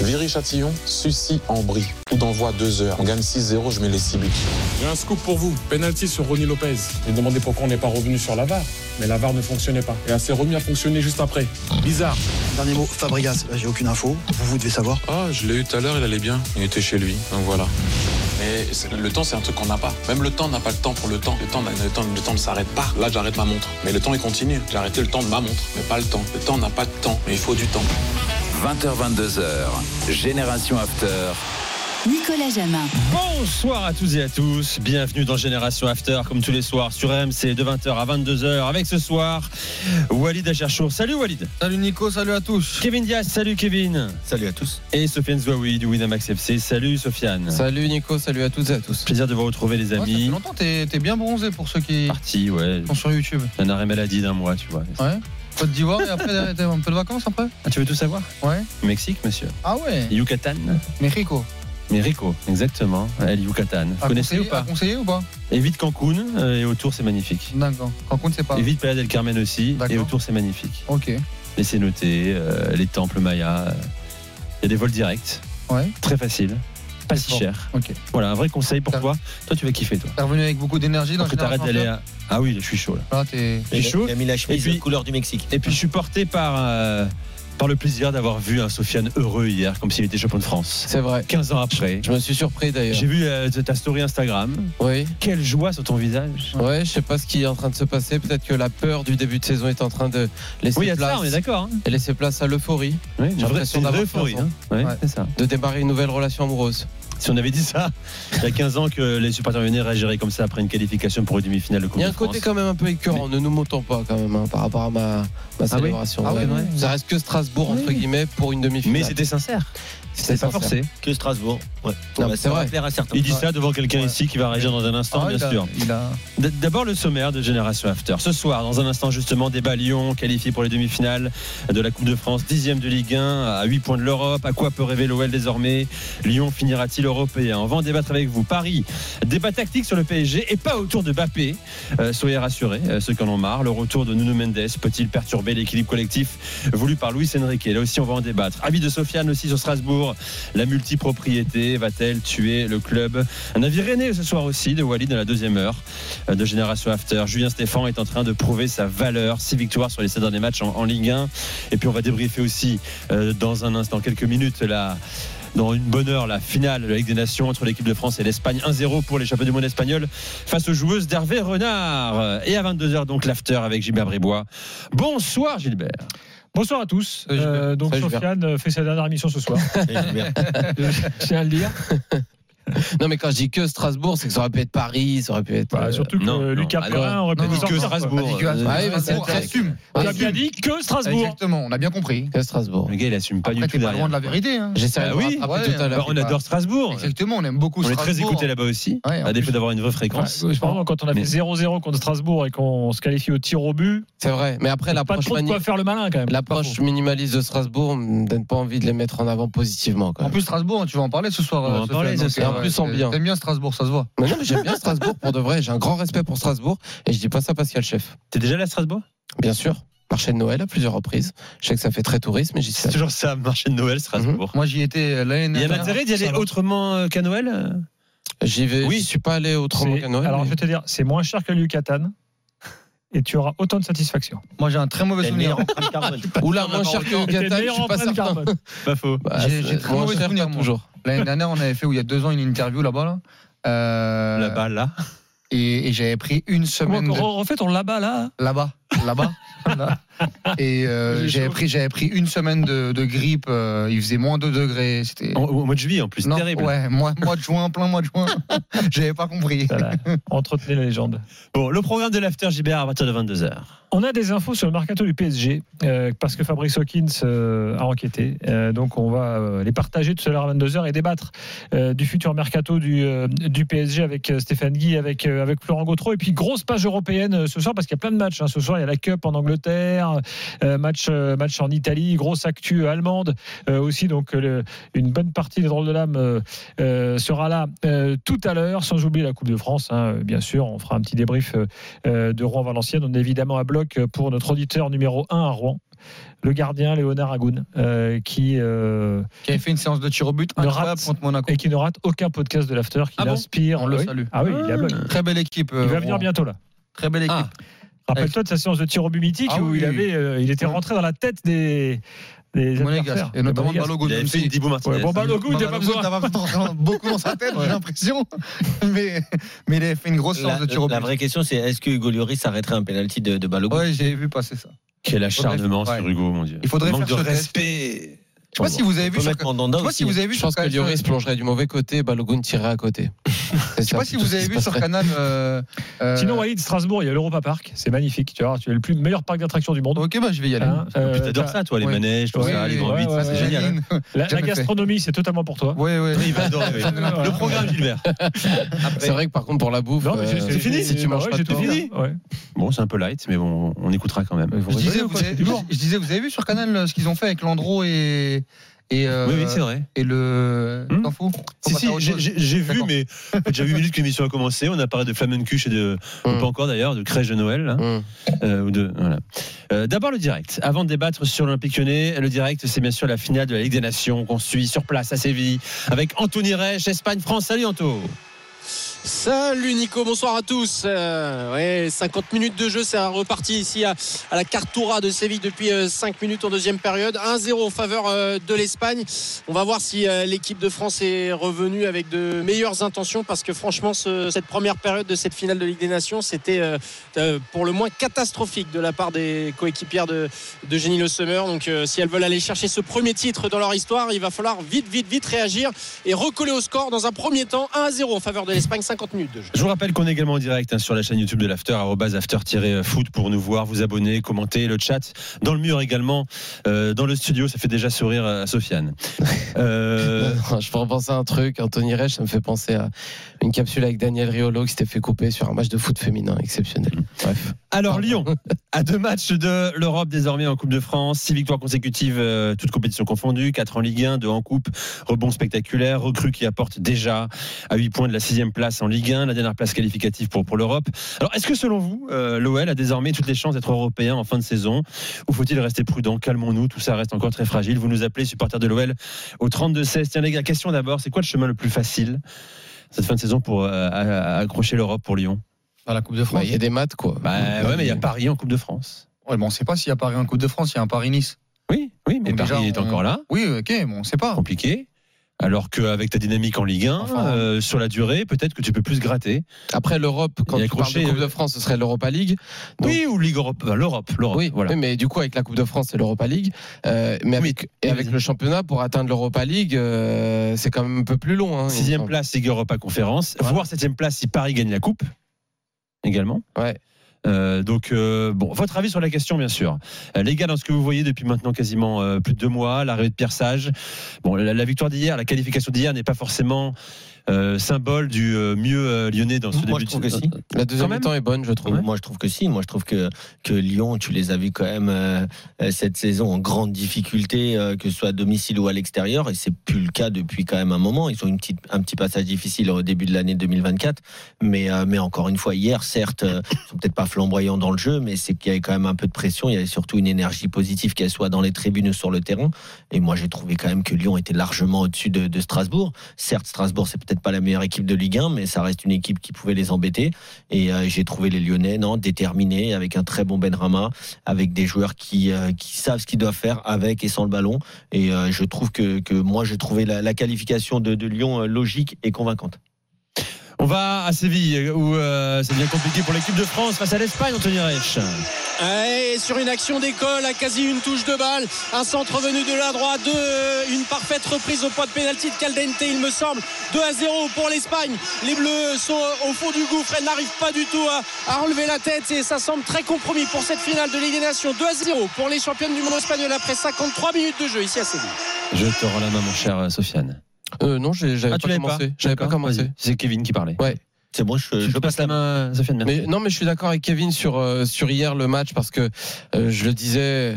Viry-Châtillon, Sucy en brie. Coup d'envoi 2 heures. On gagne 6-0, je mets les 6 buts. J'ai un scoop pour vous. Penalty sur Ronnie Lopez. J'ai demandé pourquoi on n'est pas revenu sur la VAR. Mais la VAR ne fonctionnait pas. Et elle s'est remis à fonctionner juste après. Bizarre. Dernier mot, Fabregas, là j'ai aucune info. Vous, vous devez savoir. Ah, je l'ai eu tout à l'heure, il allait bien. Il était chez lui. Donc voilà. Mais le temps, c'est un truc qu'on n'a pas. Même le temps n'a pas le temps pour le temps. Le temps, le temps, le temps ne s'arrête pas. Là, j'arrête ma montre. Mais le temps, il continue. J'ai arrêté le temps de ma montre, mais pas le temps. Le temps n'a pas de temps, mais il faut du temps. 20h, 22h. Génération After. Nicolas Jamin. Bonsoir à tous et à tous, bienvenue dans Génération After comme tous les soirs sur RMC de 20h à 22h avec ce soir Walid Acharchour. Salut Walid. Salut Nico, salut à tous. Kevin Diaz, salut Kevin. Salut à tous. Et Sofiane Zouaoui du Winamax FC. Salut Sofiane. Salut Nico, salut à toutes et à tous. Plaisir de vous retrouver les Ouais, ça fait amis. longtemps, t'es t'es bien bronzé pour ceux qui Parti, ouais. sont sur YouTube. Un arrêt maladie d'un mois, tu vois. Ouais. Côte d'Ivoire et après un peu de vacances après? Ah, tu veux tout savoir? Ouais. Mexique, monsieur. Ah ouais? Yucatan. Mexico. Mais Rico, exactement. El Yucatan. Vous connaissez ou pas conseiller ou pas? Évite Cancun euh, et autour c'est magnifique. D'accord. Cancun c'est pas. Évite Playa del Carmen aussi D'accord. et autour c'est magnifique. Ok. Laissez noter euh, les temples mayas. euh, Il y a des vols directs, Ouais. très facile, pas si cher. Ok. Voilà, un vrai conseil pour toi. Toi, tu vas kiffer, toi. T'es revenu avec beaucoup d'énergie dans t'arrêtes d'aller à. Ah oui, je suis chaud là. Là t'es. Chaud. Il a mis la chemise puis- couleur du Mexique. Et puis je suis porté par, euh, par le plaisir d'avoir vu un Sofiane heureux hier, comme s'il était champion de France. C'est vrai. 15 ans après. Je me suis surpris d'ailleurs. J'ai vu euh, ta story Instagram. Oui. Quelle joie sur ton visage. Ouais, je sais pas ce qui est en train de se passer. Peut-être que la peur du début de saison est en train de laisser Oui, il y a de place ça, on est d'accord. hein. et laisser place à l'euphorie, Oui, J'ai l'impression d'avoir euphorie. 15 ans. hein. Ouais, Ouais. c'est ça. de démarrer une nouvelle relation amoureuse. Si on avait dit ça il y a 15 ans que les supporters lyonnais réagiraient comme ça après une qualification pour une demi-finale de Coupe Il y a un côté quand même un peu écœurant. Ne nous montons pas quand même hein, par rapport à ma, ma célébration. Ah oui, Ouais. ouais. Ça reste que Strasbourg entre guillemets pour une demi-finale. Mais c'était sincère. C'était pas forcé. Que Strasbourg. Ouais. Non, c'est va vrai. plaire à certains. Il dit ça devant quelqu'un ici qui va réagir dans un instant, Ah, bien il a- sûr. Il a. D'abord le sommaire de Génération After. Ce soir, dans un instant justement, débat Lyon qualifié pour les demi-finales de la Coupe de France, dixième de Ligue 1, à 8 points de l'Europe. À quoi peut rêver l'OL désormais? Lyon finira-t-il européen? On va en débattre avec vous. Paris, débat tactique sur le PSG et pas autour de Bappé. Euh, soyez rassurés, euh, ceux qui en ont marre. Le retour de Nuno Mendes peut-il perturber l'équilibre collectif voulu par Luis Enrique? Là aussi, on va en débattre. Avis de Sofiane aussi sur Strasbourg. La multipropriété va-t-elle tuer le club Un avis René ce soir aussi de Walid dans la deuxième heure euh, de Génération After. Julien Stéphan est en train de prouver sa valeur. Six victoires sur les sept derniers matchs en, Ligue 1. Et puis on va débriefer aussi euh, dans un instant, quelques minutes, dans une bonne heure la finale de la Ligue des Nations entre l'équipe de France et l'Espagne 1-0 pour les champions du monde espagnol face aux joueuses d'Hervé Renard et à 22h donc l'after avec Gilbert Bribois bonsoir Gilbert Bonsoir à tous. Euh, donc. Sofiane euh, fait sa dernière émission ce soir. Je tiens à le dire. Non mais quand je dis que Strasbourg, c'est que ça aurait pu être Paris, ça aurait pu être. Bah, euh, surtout que non, non. Lucas Ah, Perrin aurait pu nous non, que quoi. Strasbourg Strasbourg, très- assume. On a bien dit que Strasbourg. Exactement, on a bien compris. que Strasbourg. le gars il assume pas Après, du tout pas loin de la vérité. hein. J'essaierai Bah de me oui. rattraper Ouais, tout à l'heure. on adore Strasbourg Exactement, on aime beaucoup on est très Strasbourg. écouté là-bas aussi à défaut d'avoir une vraie fréquence quand on a fait 0-0 contre Strasbourg et qu'on se qualifie au tir au but, C'est vrai. Mais après pas l'approche trop de quoi faire le malin quand même. l'approche minimaliste de Strasbourg me donne pas envie de les mettre en avant positivement. En plus, Strasbourg, tu vas en parler ce soir. On va euh, en parler ce soir. Plus, en bien. T'aimes bien Strasbourg, ça se voit. Mais non, mais j'aime bien Strasbourg pour de vrai. J'ai un grand respect pour Strasbourg et je dis pas ça parce qu'il y a le chef. t'es déjà allé à Strasbourg? Bien sûr. Marché de Noël à plusieurs reprises. Je sais que ça fait très tourisme, mais j'y suis c'est toujours ça marché de Noël Strasbourg Moi, j'y étais euh, l'année il y a dernière. intérêt d'y aller autrement euh, qu'à Noël? J'y vais. Oui. Je suis pas allé autrement qu'à Noël. Alors mais- je vais te dire, c'est moins cher que le Yucatan et tu auras autant de satisfaction. Moi, j'ai un très mauvais souvenir. Oula, moins cher que Qatar, je suis pas certain. carbone. pas faux Bah, J'ai- très mauvais souvenir, toujours. L'année dernière, on avait fait, où il y a deux ans, une interview là-bas. Là. Euh, là-bas là Et, j'avais pris une semaine on de- refait ton là-bas là là-bas. Là-bas. Là. Et euh, j'avais pris, j'avais pris une semaine de, de grippe. euh, il faisait moins 2 degrés. C'était. Au, au mois de juillet en plus, Non, terrible. ouais, mois, mois de juin, plein mois de juin. J'avais pas compris. Voilà. Entretenez la légende. Bon, le programme de l'After JBR à partir de 22h. On a des infos sur le mercato du PSG euh, parce que Fabrice Hawkins euh, a enquêté. Euh, donc on va euh, les partager tout à l'heure à 22h et débattre euh, du futur mercato du, euh, du PSG avec euh, Stéphane Guy, avec, euh, avec Florent Gautreau. Et puis grosse page européenne euh, ce soir parce qu'il y a plein de matchs. hein. Ce soir il y a la Cup en Angleterre, euh, match, euh, match en Italie, grosse actu allemande euh, aussi. Donc le- une bonne partie des drôles de l'âme sera là euh, tout à l'heure, sans oublier la Coupe de France. hein, bien sûr, on fera un petit débrief de Rouen-Valenciennes. On est évidemment à bloc pour notre auditeur numéro 1 à Rouen, le gardien Léonard Agoun, euh, qui, euh, Qui avait fait une séance de tir au but Ne incroyable rate- contre Monaco. et qui ne rate aucun podcast de l'After, qui Ah bon? l'inspire. On le Oui. salue. Ah oui, il est à bloc. Très belle équipe. Il va venir bientôt là. Très belle équipe. Rappelle-toi de sa séance de tir au but mythique Ah où oui. il, avait, euh, il était rentré dans la tête des, des. Et notamment. Balogun. Il fait une Dibou Martinez. Ouais, bon, Balogun, il n'y a pas besoin. t'as pas besoin beaucoup dans sa tête, j'ai l'impression. Mais, mais il avait fait une grosse séance de tir au but. la vraie question, c'est est-ce que Hugo Lloris arrêterait un penalty de, de Balogun Ouais, j'ai vu passer ça. Quel acharnement sur Hugo, mon Dieu. Il faudrait Manque faire de ce test. respect. Je sais pas si vous avez vu Je sais pas si vous avez vu Je pense que Lloris plongerait du mauvais côté Balogun tirerait à côté. Je sais pas si vous avez vu sur Canal. euh, euh, Sinon, Walid, Strasbourg, il y a l'Europa Park. C'est magnifique. Tu vois, tu es le plus meilleur parc d'attractions du monde. Ok, bah je vais y aller. Hein, euh, t'adores ça, toi, les ouais. manèges, tout Oui, ça, les grands ouais, c'est génial. La, gastronomie, c'est totalement pour toi. Oui, oui. Il va adorer. Le programme, Gilbert. C'est vrai que par contre pour la bouffe, Non, mais euh, c'est- c'est fini, si tu manges pas porc. fini. Bon, c'est un peu light, mais bon, on écoutera quand même. Je disais, vous avez, vu sur Canal ce qu'ils ont fait avec Landreau et. Et, euh, Oui, oui, c'est vrai. Et le. Hmm. T'en fous Si, si, j'ai- j'ai j'ai vu, mais fait déjà 8 minutes que l'émission a commencé. On a parlé de Flamencuche et de. ou Mm. Pas encore d'ailleurs, de crèche de Noël. là. Hum. Euh, ou de, voilà. Euh, D'abord le direct. Avant de débattre sur l'Olympique lyonnais, le direct, c'est bien sûr la finale de la Ligue des Nations qu'on suit sur place à Séville avec Anthony Reich, Espagne-France. Salut Anto. Salut Nico, bonsoir à tous. Euh, ouais, 50 minutes de jeu, c'est reparti ici à, la Cartoura de Séville depuis euh, 5 minutes en deuxième période. 1-0 en faveur euh, de l'Espagne. On va voir si euh, l'équipe de France est revenue avec de meilleures intentions parce que franchement, ce- cette première période de cette finale de Ligue des Nations, c'était euh, euh, pour le moins catastrophique de la part des coéquipières de, de Jenny Le Sommer. Donc euh, si elles veulent aller chercher ce premier titre dans leur histoire, il va falloir vite, vite, vite réagir et recoller au score dans un premier temps 1-0 en faveur de l'Espagne, 50 minutes de jeu. Je vous rappelle qu'on est également en direct hein, sur la chaîne YouTube de l'After, after-foot pour nous voir, vous abonner, commenter le chat. Dans le mur également, euh, dans le studio, ça fait déjà sourire à Sofiane. Euh, je pourrais penser à un truc. Anthony Reich, ça me fait penser à une capsule avec Daniel Riolo qui s'était fait couper sur un match de foot féminin exceptionnel. Bref. Alors Lyon, à deux matchs de l'Europe désormais en Coupe de France, six victoires consécutives, euh, toutes compétitions confondues, quatre en Ligue 1, deux en Coupe, rebond spectaculaire, recrue qui apporte déjà à 8 points de la sixième place en Ligue 1, la dernière place qualificative pour, pour l'Europe. Alors est-ce que selon vous, euh, l'OL a désormais toutes les chances d'être européen en fin de saison ou faut-il rester prudent? Calmons-nous, tout ça reste encore très fragile. Vous nous appelez supporters de l'OL au 32-16. Tiens les gars, question d'abord, c'est quoi le chemin le plus facile cette fin de saison pour euh, accrocher l'Europe pour Lyon? À la Coupe de Bah, France. Il y a des maths quoi. Bah ouais, mais il y a Paris en Coupe de France. Ouais, bon, on sait pas s'il y a Paris en Coupe de France, il y a un Paris-Nice. Oui, oui, mais Donc Paris déjà, est on- encore là, Oui, ok, bon, on sait pas. compliqué. Alors qu'avec ta dynamique en Ligue 1, Enfin, euh, sur la durée, peut-être que tu peux plus gratter. Après l'Europe, quand tu parles de accroché, Coupe euh, de France, ce serait l'Europa League. Donc- oui, ou Ligue Europe, enfin, l'Europe, l'Europe. Oui, voilà. oui, mais du coup avec la Coupe de France c'est l'Europa League, Euh, mais avec, et avec le championnat pour atteindre l'Europa League, euh, c'est quand même un peu plus long. Hein, Sixième place, Ligue Europa Conférence. Voilà. Voire septième place si Paris gagne la Coupe, également. Ouais. Euh, donc, euh, bon, votre avis sur la question, bien sûr. Euh, les gars, dans ce que vous voyez depuis maintenant quasiment plus de deux mois, l'arrivée de Pierre Sage, la victoire d'hier, la qualification d'hier n'est pas forcément euh, symbole du euh, mieux euh, lyonnais dans ce Moi, début je trouve de que si. La deuxième mi-temps est bonne, je trouve. Moi, je trouve que si. Moi, je trouve que, que Lyon, tu les as vus quand même euh, cette saison en grande difficulté, euh, que ce soit à domicile ou à l'extérieur, et c'est plus le cas depuis quand même un moment. Ils ont une petite, un petit passage difficile au début de l'année 2024, mais, euh, mais encore une fois, hier, certes, euh, ils sont peut-être pas flamboyants dans le jeu, mais c'est qu'il y avait quand même un peu de pression. Il y avait surtout une énergie positive, qu'elle soit dans les tribunes ou sur le terrain. Et moi, j'ai trouvé quand même que Lyon était largement au-dessus de, de Strasbourg. Certes, Strasbourg, c'est peut-être pas la meilleure équipe de Ligue 1, mais ça reste une équipe qui pouvait les embêter. Et euh, j'ai trouvé les Lyonnais non déterminés, avec un très bon Benrama, avec des joueurs qui, euh, qui savent ce qu'ils doivent faire avec et sans le ballon. Et euh, je trouve que, moi, j'ai trouvé la, qualification de, Lyon logique et convaincante. On va à Séville où euh, c'est bien compliqué pour l'équipe de France face à l'Espagne, Anthony Reich. Et sur une action d'école, à quasi une touche de balle, un centre venu de la droite, de, une parfaite reprise au point de pénalty de Caldente, il me semble. 2 à 0 pour l'Espagne. Les Bleus sont au fond du gouffre, elles n'arrivent pas du tout à, à, relever la tête et ça semble très compromis pour cette finale de Ligue des Nations. 2 à 0 pour les championnes du monde espagnol après 53 minutes de jeu ici à Séville. Je te rends la main, mon cher Sofiane. Euh, non, j'avais Ah, pas commencé. J'avais pas commencé. C'est Kevin qui parlait. Ouais. C'est bon, je, Je je passe la main, Sofiane. Mais non, mais je suis d'accord avec Kevin sur euh, sur hier le match parce que euh, je le disais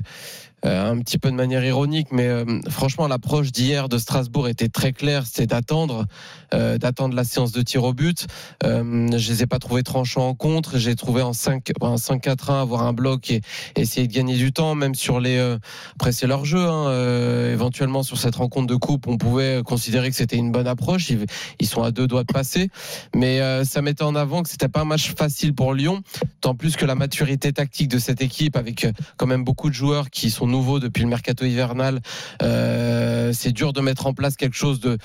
un petit peu de manière ironique, mais euh, franchement l'approche d'hier de Strasbourg était très claire, c'était d'attendre euh, d'attendre la séance de tir au but. Euh, je les ai pas trouvés tranchants en contre, j'ai trouvé en 5 en 5-4-1 avoir un bloc et, essayer de gagner du temps, même sur les euh, après c'est leur jeu. Hein, euh, éventuellement sur cette rencontre de coupe, on pouvait considérer que c'était une bonne approche. Ils, ils sont à deux doigts de passer, mais euh, ça mettait en avant que c'était pas un match facile pour Lyon, tant plus que la maturité tactique de cette équipe, avec euh, quand même beaucoup de joueurs qui sont nouveaux depuis le mercato hivernal. Euh, c'est dur de mettre en place quelque chose de,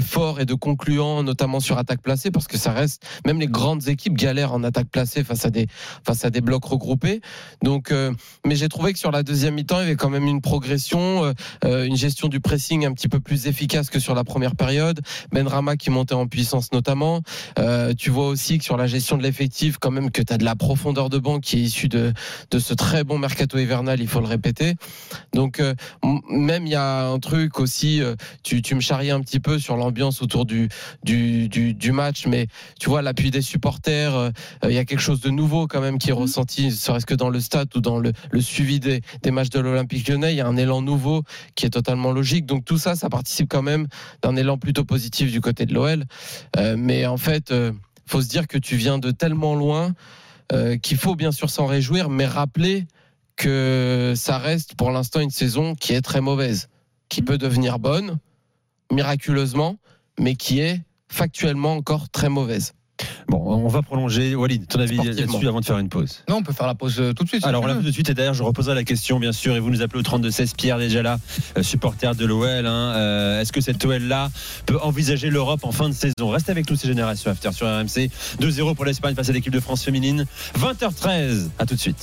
fort et de concluant, notamment sur attaque placée, parce que ça reste même les grandes équipes galèrent en attaque placée face à des blocs regroupés. Donc, euh, mais j'ai trouvé que sur la deuxième mi-temps, il y avait quand même une progression, euh, une gestion du pressing un petit peu plus efficace que sur la première période. Benrama qui montait en puissance notamment. Tu vois aussi que sur la gestion de l'effectif, quand même que tu as de la profondeur de banc qui est issue de ce très bon mercato hivernal, il faut le répéter. Donc euh, même il y a un truc aussi, euh, tu, tu me charriais un petit peu sur l'ambiance autour du, du, du, du match, mais tu vois l'appui des supporters, euh, euh, il y a quelque chose de nouveau quand même qui est ressenti, serait-ce que dans le stade ou dans le, le suivi des, des matchs de l'Olympique lyonnais, il y a un élan nouveau qui est totalement logique. Donc tout ça, ça participe quand même d'un élan plutôt positif du côté de l'OL. Mais en fait, faut se dire que tu viens de tellement loin qu'il faut bien sûr s'en réjouir, mais rappeler que ça reste pour l'instant une saison qui est très mauvaise, qui peut devenir bonne, miraculeusement, mais qui est factuellement encore très mauvaise. Bon, on va prolonger. Walid, ton avis là-dessus avant de faire une pause. Non, on peut faire la pause euh, tout de suite. si Alors, on l'a vu tout de suite, et d'ailleurs, je reposerai la question, bien sûr, et vous nous appelez au 32-16, Pierre déjà là, euh, supporter de l'OL. hein. Euh, Est-ce que cette OL-là peut envisager l'Europe en fin de saison? Restez avec nous, ces générations After sur RMC. 2-0 pour l'Espagne face à l'équipe de France féminine. 20h13, à tout de suite.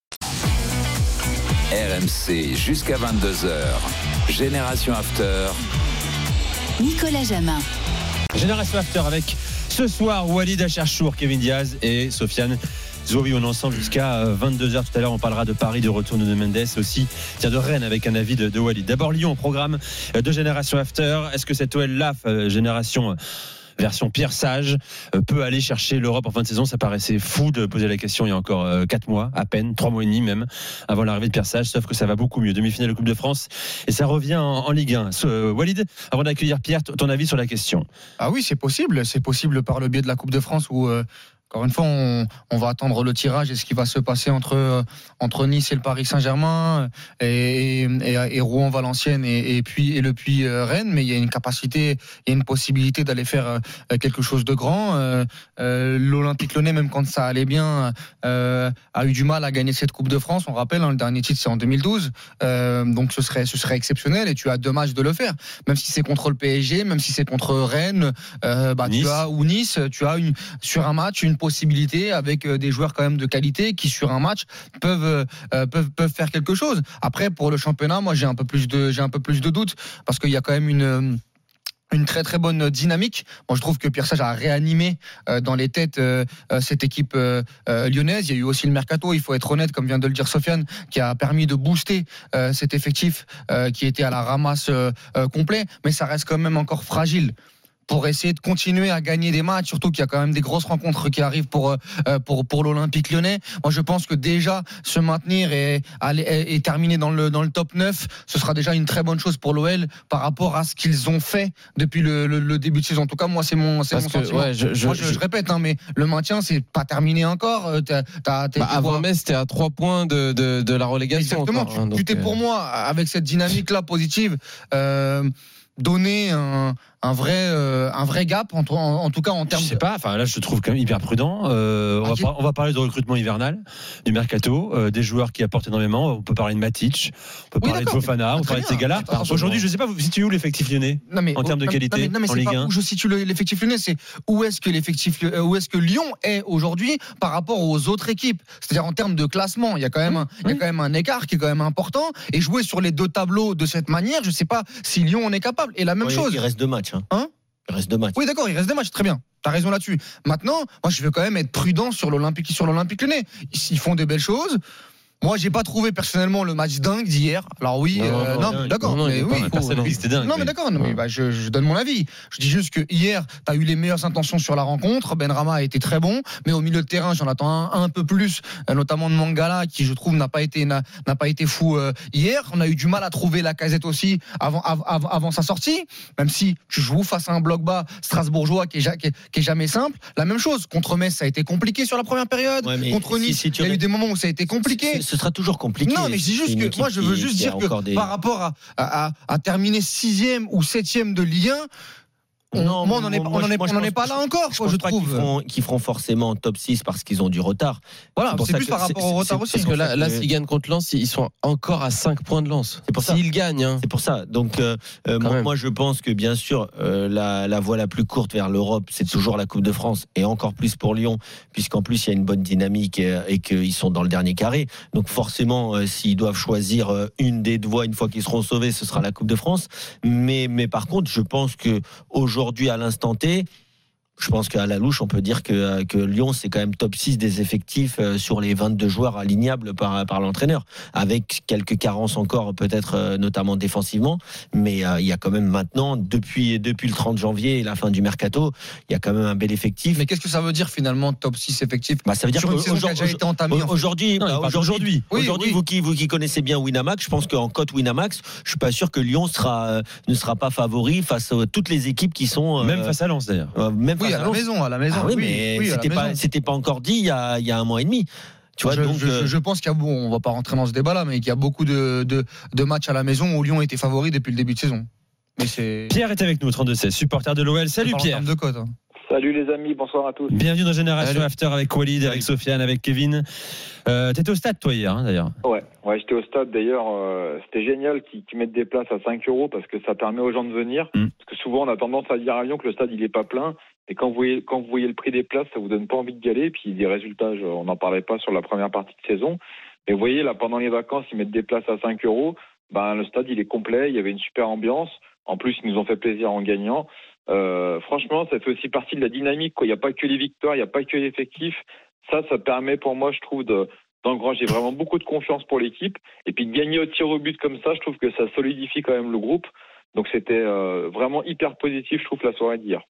RMC jusqu'à 22h. Génération After. Nicolas Jamin. Génération After avec ce soir Walid Acharchour, Kevin Diaz et Sofiane. Zoé, on est ensemble jusqu'à 22h tout à l'heure. On parlera de Paris, de retour de Mendes aussi. Tiens, de Rennes avec un avis de, de Walid. D'abord, Lyon, programme de Génération After. Est-ce que cette OL-là, euh, Génération euh, version Pierre Sage, euh, peut aller chercher l'Europe en fin de saison Ça paraissait fou de poser la question il y a encore 4 mois, à peine, 3 mois et demi même, avant l'arrivée de Pierre Sage. Sauf que ça va beaucoup mieux. Demi-finale de Coupe de France et ça revient en, Ligue 1. Ce- euh, Walid, avant d'accueillir Pierre, ton avis sur la question Ah oui, c'est possible. C'est possible par le biais de la Coupe de France où, euh, encore une fois, on, on va attendre le tirage et ce qui va se passer entre, euh, entre Nice et le Paris Saint-Germain euh, et, et, et Rouen, Valenciennes et, et puis et le Puy euh, Rennes. Mais il y a une capacité, il y a une possibilité d'aller faire quelque chose de grand. Euh, euh, L'Olympique Lyonnais, même quand ça allait bien, euh, a eu du mal à gagner cette Coupe de France. On rappelle, hein, le dernier titre c'est en 2012. Euh, donc ce serait, ce serait exceptionnel et tu as deux matchs de le faire. Même si c'est contre le PSG, même si c'est contre Rennes, bah, Nice. tu as ou Nice, tu as une, sur un match une possibilité avec euh, des joueurs quand même de qualité qui sur un match peuvent euh, peuvent peuvent faire quelque chose. Après pour le championnat, moi j'ai un peu plus de j'ai un peu plus de doutes parce qu'il y a quand même une euh, une très très bonne dynamique. Moi, je trouve que Pierre Sage a réanimé euh, dans les têtes euh, euh, cette équipe euh, euh, lyonnaise. Il y a eu aussi le mercato, il faut être honnête, comme vient de le dire Sofiane, qui a permis de booster euh, cet effectif euh, qui était à la ramasse euh, euh, complet, mais ça reste quand même encore fragile. Pour essayer de continuer à gagner des matchs, surtout qu'il y a quand même des grosses rencontres qui arrivent pour euh, pour pour l'Olympique Lyonnais. Moi, je pense que déjà se maintenir et aller et terminer dans le dans le top 9, ce sera déjà une très bonne chose pour l'OL par rapport à ce qu'ils ont fait depuis le, le, le, début de saison. En tout cas, moi, c'est mon c'est mon que, sentiment. ouais, je- je- moi, je, répète, hein, mais le maintien, c'est pas terminé encore. Euh, t'as- t'es- Bah, avant Metz, c'était à 3 points de, de, de la relégation. Exactement. encore, hein, tu t'es euh, pour moi avec cette dynamique-là positive. Euh, donner un, un vrai euh, un vrai gap en, en, en tout cas en termes Je sais pas, enfin là je te trouve quand même hyper prudent. Euh, on, va, par- on va parler de recrutement hivernal, du mercato, euh, des joueurs qui apportent énormément. On peut parler de Matic, on peut Oui, parler de. Fofana, on peut parler de ces gars-là. Aujourd'hui, je sais pas, vous situez où l'effectif lyonnais Non, mais, en termes de non, qualité non, mais, non, mais en Ligue pas 1 où je situe le- l'effectif lyonnais, c'est où est-ce que l'effectif, où est-ce que Lyon est aujourd'hui par rapport aux autres équipes? C'est-à-dire en termes de classement, il y a quand même, il y a quand même un écart qui est quand même important. Et jouer sur les deux tableaux de cette manière, je sais pas si Lyon en est capable. Et la même chose. Il reste deux matchs. Hein. Hein il reste deux matchs. Oui, d'accord, il reste des matchs, très bien. T'as raison là-dessus. Maintenant, moi, je veux quand même être prudent sur l'Olympique, sur l'Olympique Lyonnais. Ils font des belles choses. Moi, j'ai pas trouvé personnellement le match dingue d'hier. Alors oui, Non, euh, non, non, d'accord, mais oui. C'était dingue. Non, mais d'accord, non, mais bah, je, je donne mon avis. Je dis juste que hier, tu as eu les meilleures intentions sur la rencontre. Benrama a été très bon, mais au milieu de terrain, j'en attends un, un peu plus, euh, notamment de Mangala, qui je trouve n'a pas été n'a n'a pas été fou euh, hier. On a eu du mal à trouver la casette aussi avant, av- av- avant, sa sortie, même si tu joues face à un bloc bas strasbourgeois qui est, ja- qui est, qui est jamais simple. La même chose, contre Metz, ça a été compliqué sur la première période. Ouais, contre Nice, si il y a eu des moments où ça a été compliqué. Ce sera toujours compliqué. Non, mais C'est juste que moi, je veux juste dire que des- par rapport à, à, à- à terminer sixième ou septième de Ligue 1, on, Non, moi, on n'en est, moi, on en je- est, moi, je on en est pense- pas là encore, Je quoi, pense je pas qu'ils trouve. feront, qu'ils feront forcément top 6 parce qu'ils ont du retard. Voilà, c'est plus que par rapport au retard aussi. Parce que là, là s'ils gagnent contre Lens, ils sont encore à 5 points de Lens. C'est pour ça. S'ils gagnent, hein. C'est pour ça. Donc, euh, euh, moi, je pense que bien sûr, euh, la, la voie la plus courte vers l'Europe, c'est toujours la Coupe de France, et encore plus pour Lyon, puisqu'en plus il y a une bonne dynamique et, et qu'ils sont dans le dernier carré. Donc, forcément, euh, s'ils doivent choisir une des deux voies une fois qu'ils seront sauvés, ce sera la Coupe de France. Mais, mais par contre, je pense que aujourd'hui, à l'instant T. Je pense qu'à la louche, on peut dire que, euh, que Lyon, c'est quand même top 6 des effectifs euh, sur les 22 joueurs alignables par, par l'entraîneur, avec quelques carences encore, peut-être euh, notamment défensivement. Mais euh, il y a quand même maintenant, depuis, depuis le 30 janvier et la fin du mercato, il y a quand même un bel effectif. Mais qu'est-ce que ça veut dire finalement top 6 effectif Bah, ça veut dire qu'aujourd'hui-. Aujourd'hui, bah, aujourd'hui, oui. vous qui vous qui connaissez bien Winamax, je pense qu'en cote Winamax, je suis pas sûr que Lyon sera euh, ne sera pas favori face à toutes les équipes qui sont euh, Même face à Lens d'ailleurs. euh, même Oui, à la maison, à la maison. Ah oui, mais oui, c'était pas maison. c'était pas encore dit il y a, il y a un mois et demi. Tu vois je, donc je- euh, je pense qu'il y a, bon, on va pas rentrer dans ce débat-là, mais qu'il y a beaucoup de, de, de matchs à la maison où Lyon était favori depuis le début de saison. Mais c'est. Pierre est avec nous, 32-16, supporter de l'OL. Salut Pierre. de cote. hein. Salut les amis, bonsoir à tous. Bienvenue dans Génération Salut. After avec Walid, avec Sofiane, avec Kevin. Euh, T'étais au stade toi hier hein, d'ailleurs. Ouais, ouais j'étais au stade d'ailleurs. euh, C'était génial qu'ils qu'ils mettent des places à 5 euros parce que ça permet aux gens de venir. Mm. Parce que souvent on a tendance à dire à Lyon que le stade il est pas plein. Et quand vous voyez, quand vous voyez le prix des places, ça vous donne pas envie de y aller. Puis des résultats, je- on n'en parlait pas sur la première partie de saison. Mais vous voyez là, pendant les vacances, ils mettent des places à 5 euros. Ben le stade il est complet. Il y avait une super ambiance. En plus, ils nous ont fait plaisir en gagnant. Euh, franchement, ça fait aussi partie de la dynamique. Il n'y a pas que les victoires, il n'y a pas que l'effectif. Ça, ça permet pour moi, je trouve, de d'engranger vraiment beaucoup de confiance pour l'équipe. Et puis de gagner au tir au but comme ça, je trouve que ça solidifie quand même le groupe. Donc c'était euh, vraiment hyper positif, je trouve, la soirée d'hier.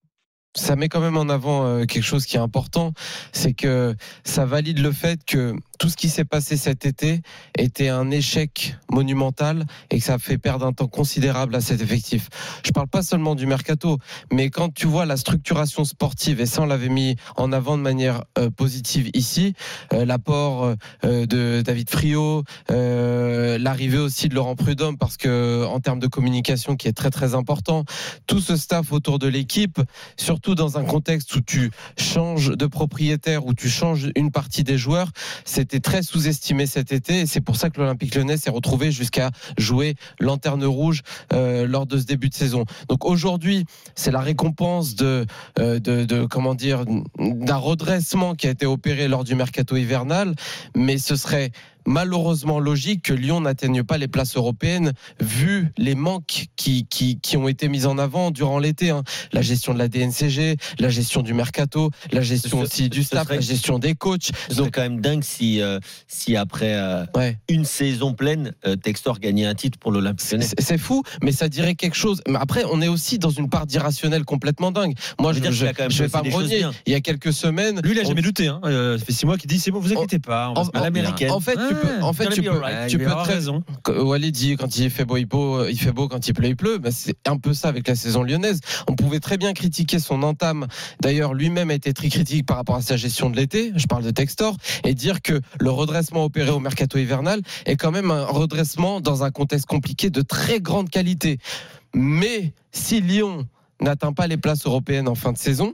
Ça met quand même en avant euh, quelque chose qui est important, c'est que ça valide le fait que tout ce qui s'est passé cet été était un échec monumental et que ça a fait perdre un temps considérable à cet effectif. Je parle pas seulement du mercato, mais quand tu vois la structuration sportive, et ça on l'avait mis en avant de manière euh, positive ici, euh, l'apport de David Friot, euh, l'arrivée aussi de Laurent Prudhomme, parce que en termes de communication qui est très très important, tout ce staff autour de l'équipe, surtout dans un contexte où tu changes de propriétaire, où tu changes une partie des joueurs, c'était très sous-estimé cet été et c'est pour ça que l'Olympique lyonnais s'est retrouvé jusqu'à jouer lanterne rouge euh, lors de ce début de saison. Donc aujourd'hui, c'est la récompense de, euh, de, de comment dire d'un redressement qui a été opéré lors du mercato hivernal, mais ce serait malheureusement logique que Lyon n'atteigne pas les places européennes vu les manques qui, qui, qui ont été mis en avant durant l'été. hein. La gestion de la DNCG, la gestion du mercato, la gestion Ce- aussi du staff, serait- la gestion des coachs. Serait quand même dingue si, euh, si après euh, une saison pleine, euh, Textor gagnait un titre pour l'Olympique. C'est fou, mais ça dirait quelque chose. Mais après, on est aussi dans une part d'irrationnel complètement dingue. Moi, Je dire je, je vais pas me renier. Il y a quelques semaines, Lui, il a on- jamais douté. Hein. Euh, ça fait six mois qu'il dit c'est bon, vous inquiétez pas. On va en, se mettre à en- l'américaine. en fait, tu peux, en fait, tu peux, tu peux avoir très, raison. Walid dit quand il fait beau, il pleut, il fait beau, quand il pleut, il pleut. Ben, c'est un peu ça avec la saison lyonnaise. On pouvait très bien critiquer son entame. D'ailleurs, lui-même a été très critique par rapport à sa gestion de l'été. Je parle de Textor et dire que le redressement opéré au mercato hivernal est quand même un redressement dans un contexte compliqué de très grande qualité. Mais si Lyon n'atteint pas les places européennes en fin de saison,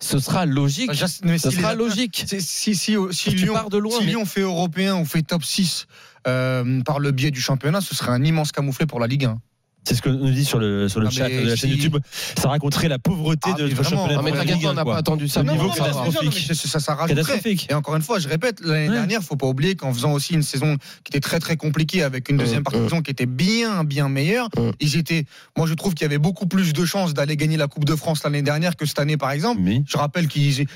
ce sera logique. Mais Ce s'il sera logique. Si, si, si, Tu Lyon, pars de loin, si mais- Lyon fait européen ou fait top 6 euh, par le biais du championnat, ce serait un immense camouflet pour la Ligue 1. C'est ce que nous dit sur le, sur le Ah, chat de la chaîne si- YouTube. Ça raconterait la pauvreté Ah, de notre championnat. Ah, mais on n'a pas attendu ça. Non, Niveau non, mais catastrophique. non, mais ça, ça. Catastrophique. Et encore une fois, je répète, l'année Ouais. dernière, faut pas oublier qu'en faisant aussi une saison qui était très très compliquée avec une deuxième Mm, partie de mm. saison qui était bien bien meilleure, Mm. ils étaient. Moi, je trouve qu'il y avait beaucoup plus de chances d'aller gagner la Coupe de France l'année dernière que cette année, par exemple. Oui. Je rappelle qu'ils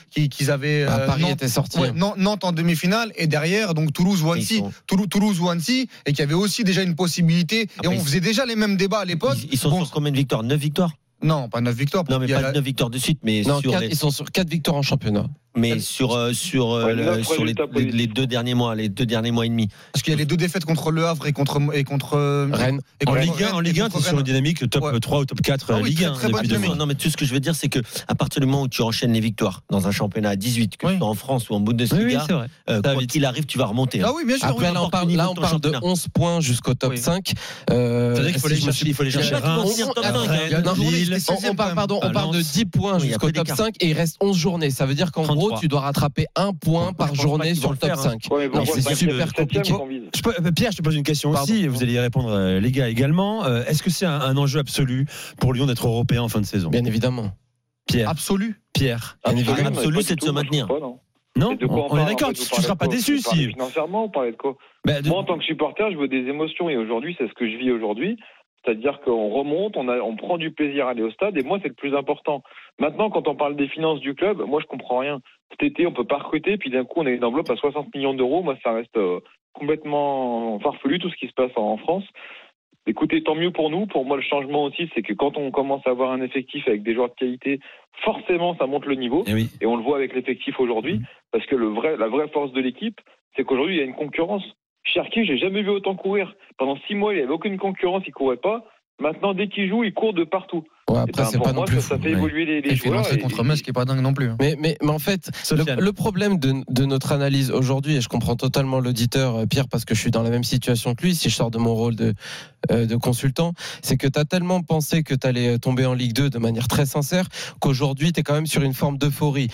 avaient Ah, euh, Paris Nantes- était sorti. ouais, hein. Nantes, en demi-finale et derrière donc Toulouse ou Annecy, Toulouse, Toulouse ou Annecy et qu'il y avait aussi déjà une possibilité et on faisait déjà les mêmes débats à l'époque. Ils, ils sont Bon, sur combien de victoires? 9 victoires? Non, pas 9 victoires. Non, mais pas la- 9 victoires de suite, mais Non, sur quatre- les, ils sont sur 4 victoires en championnat. Mais sur, euh, sur, euh, Ouais, le- sur les, les- les deux derniers mois, les deux derniers mois et demi. Parce qu'il y a les deux défaites contre Le Havre et contre et contre Rennes. et En contre Ligue 1, en Rennes Ligue et 1, contre tu es sur une dynamique top Ouais. 3 ou top 4 Ah oui, Ligue très, 1 très bonne depuis deux dynamique. mois. Non, mais tout ce que je veux dire, c'est que à partir du moment où tu enchaînes les victoires dans un championnat à 18, que Oui. ce soit en France ou en Oui, oui, Bundesliga, vrai. euh, vite. qu'il arrive, tu vas remonter. hein. Ah oui, bien sûr. Après, oui. là, on parle, le là, on parle de championnat. 11 points jusqu'au top Oui. 5. Euh, C'est vrai qu'il faut si il faut aller chercher Il y a pas de Reims, finir top 5. Rennes, Lille, on, parle, pardon, on à parle de Lens. 10 points Oui, il jusqu'au top d'écart. 5 et il reste 11 journées. Ça veut dire qu'en 33. Gros, tu dois rattraper un point par journée sur le top faire, hein. 5. Ouais, mais Non, pourquoi c'est super compliqué. euh, Pierre, je te pose une question Pardon. aussi, vous allez y répondre, euh, les gars également. Euh, Est-ce que c'est un, un enjeu absolu pour Lyon d'être européen en fin de saison? Bien évidemment. Pierre, Absolu. Pierre. Évidemment. Absolu, c'est de se maintenir. non. On, on est d'accord, tu ne seras pas déçu si. Financièrement, on parlait de quoi Bah, de- Moi, en tant que supporter, je veux des émotions et aujourd'hui, c'est ce que je vis aujourd'hui. C'est-à-dire qu'on remonte, on, a, on prend du plaisir à aller au stade et moi, c'est le plus important. Maintenant, quand on parle des finances du club, moi, je comprends rien. Cet été, on peut pas recruter, puis d'un coup, on a une enveloppe à 60 millions d'euros. Moi, ça reste euh, complètement farfelu tout ce qui se passe en, en France. Écoutez, tant mieux pour nous. Pour moi, le changement aussi, c'est que quand on commence à avoir un effectif avec des joueurs de qualité, forcément, ça monte le niveau. Eh oui. Et on le voit avec l'effectif aujourd'hui, parce que le vrai, la vraie force de l'équipe, c'est qu'aujourd'hui, il y a une concurrence. Cherki, j'ai jamais vu autant courir. Pendant six mois, il n'y avait aucune concurrence, il courait pas. Maintenant, dès qu'il joue, il court de partout. Ouais, après, ben, c'est pas moi, non plus ça, ça fou. fait ouais. évoluer les, les Il fait joueurs. et- contre Metz qui est pas dingue non plus. Mais, mais, mais en fait, le, le problème de, de notre analyse aujourd'hui, et je comprends totalement l'auditeur, euh, Pierre, parce que je suis dans la même situation que lui, si je sors de mon rôle de, de consultant, c'est que tu as tellement pensé que tu allais tomber en Ligue 2 de manière très sincère qu'aujourd'hui, tu es quand même sur une forme d'euphorie.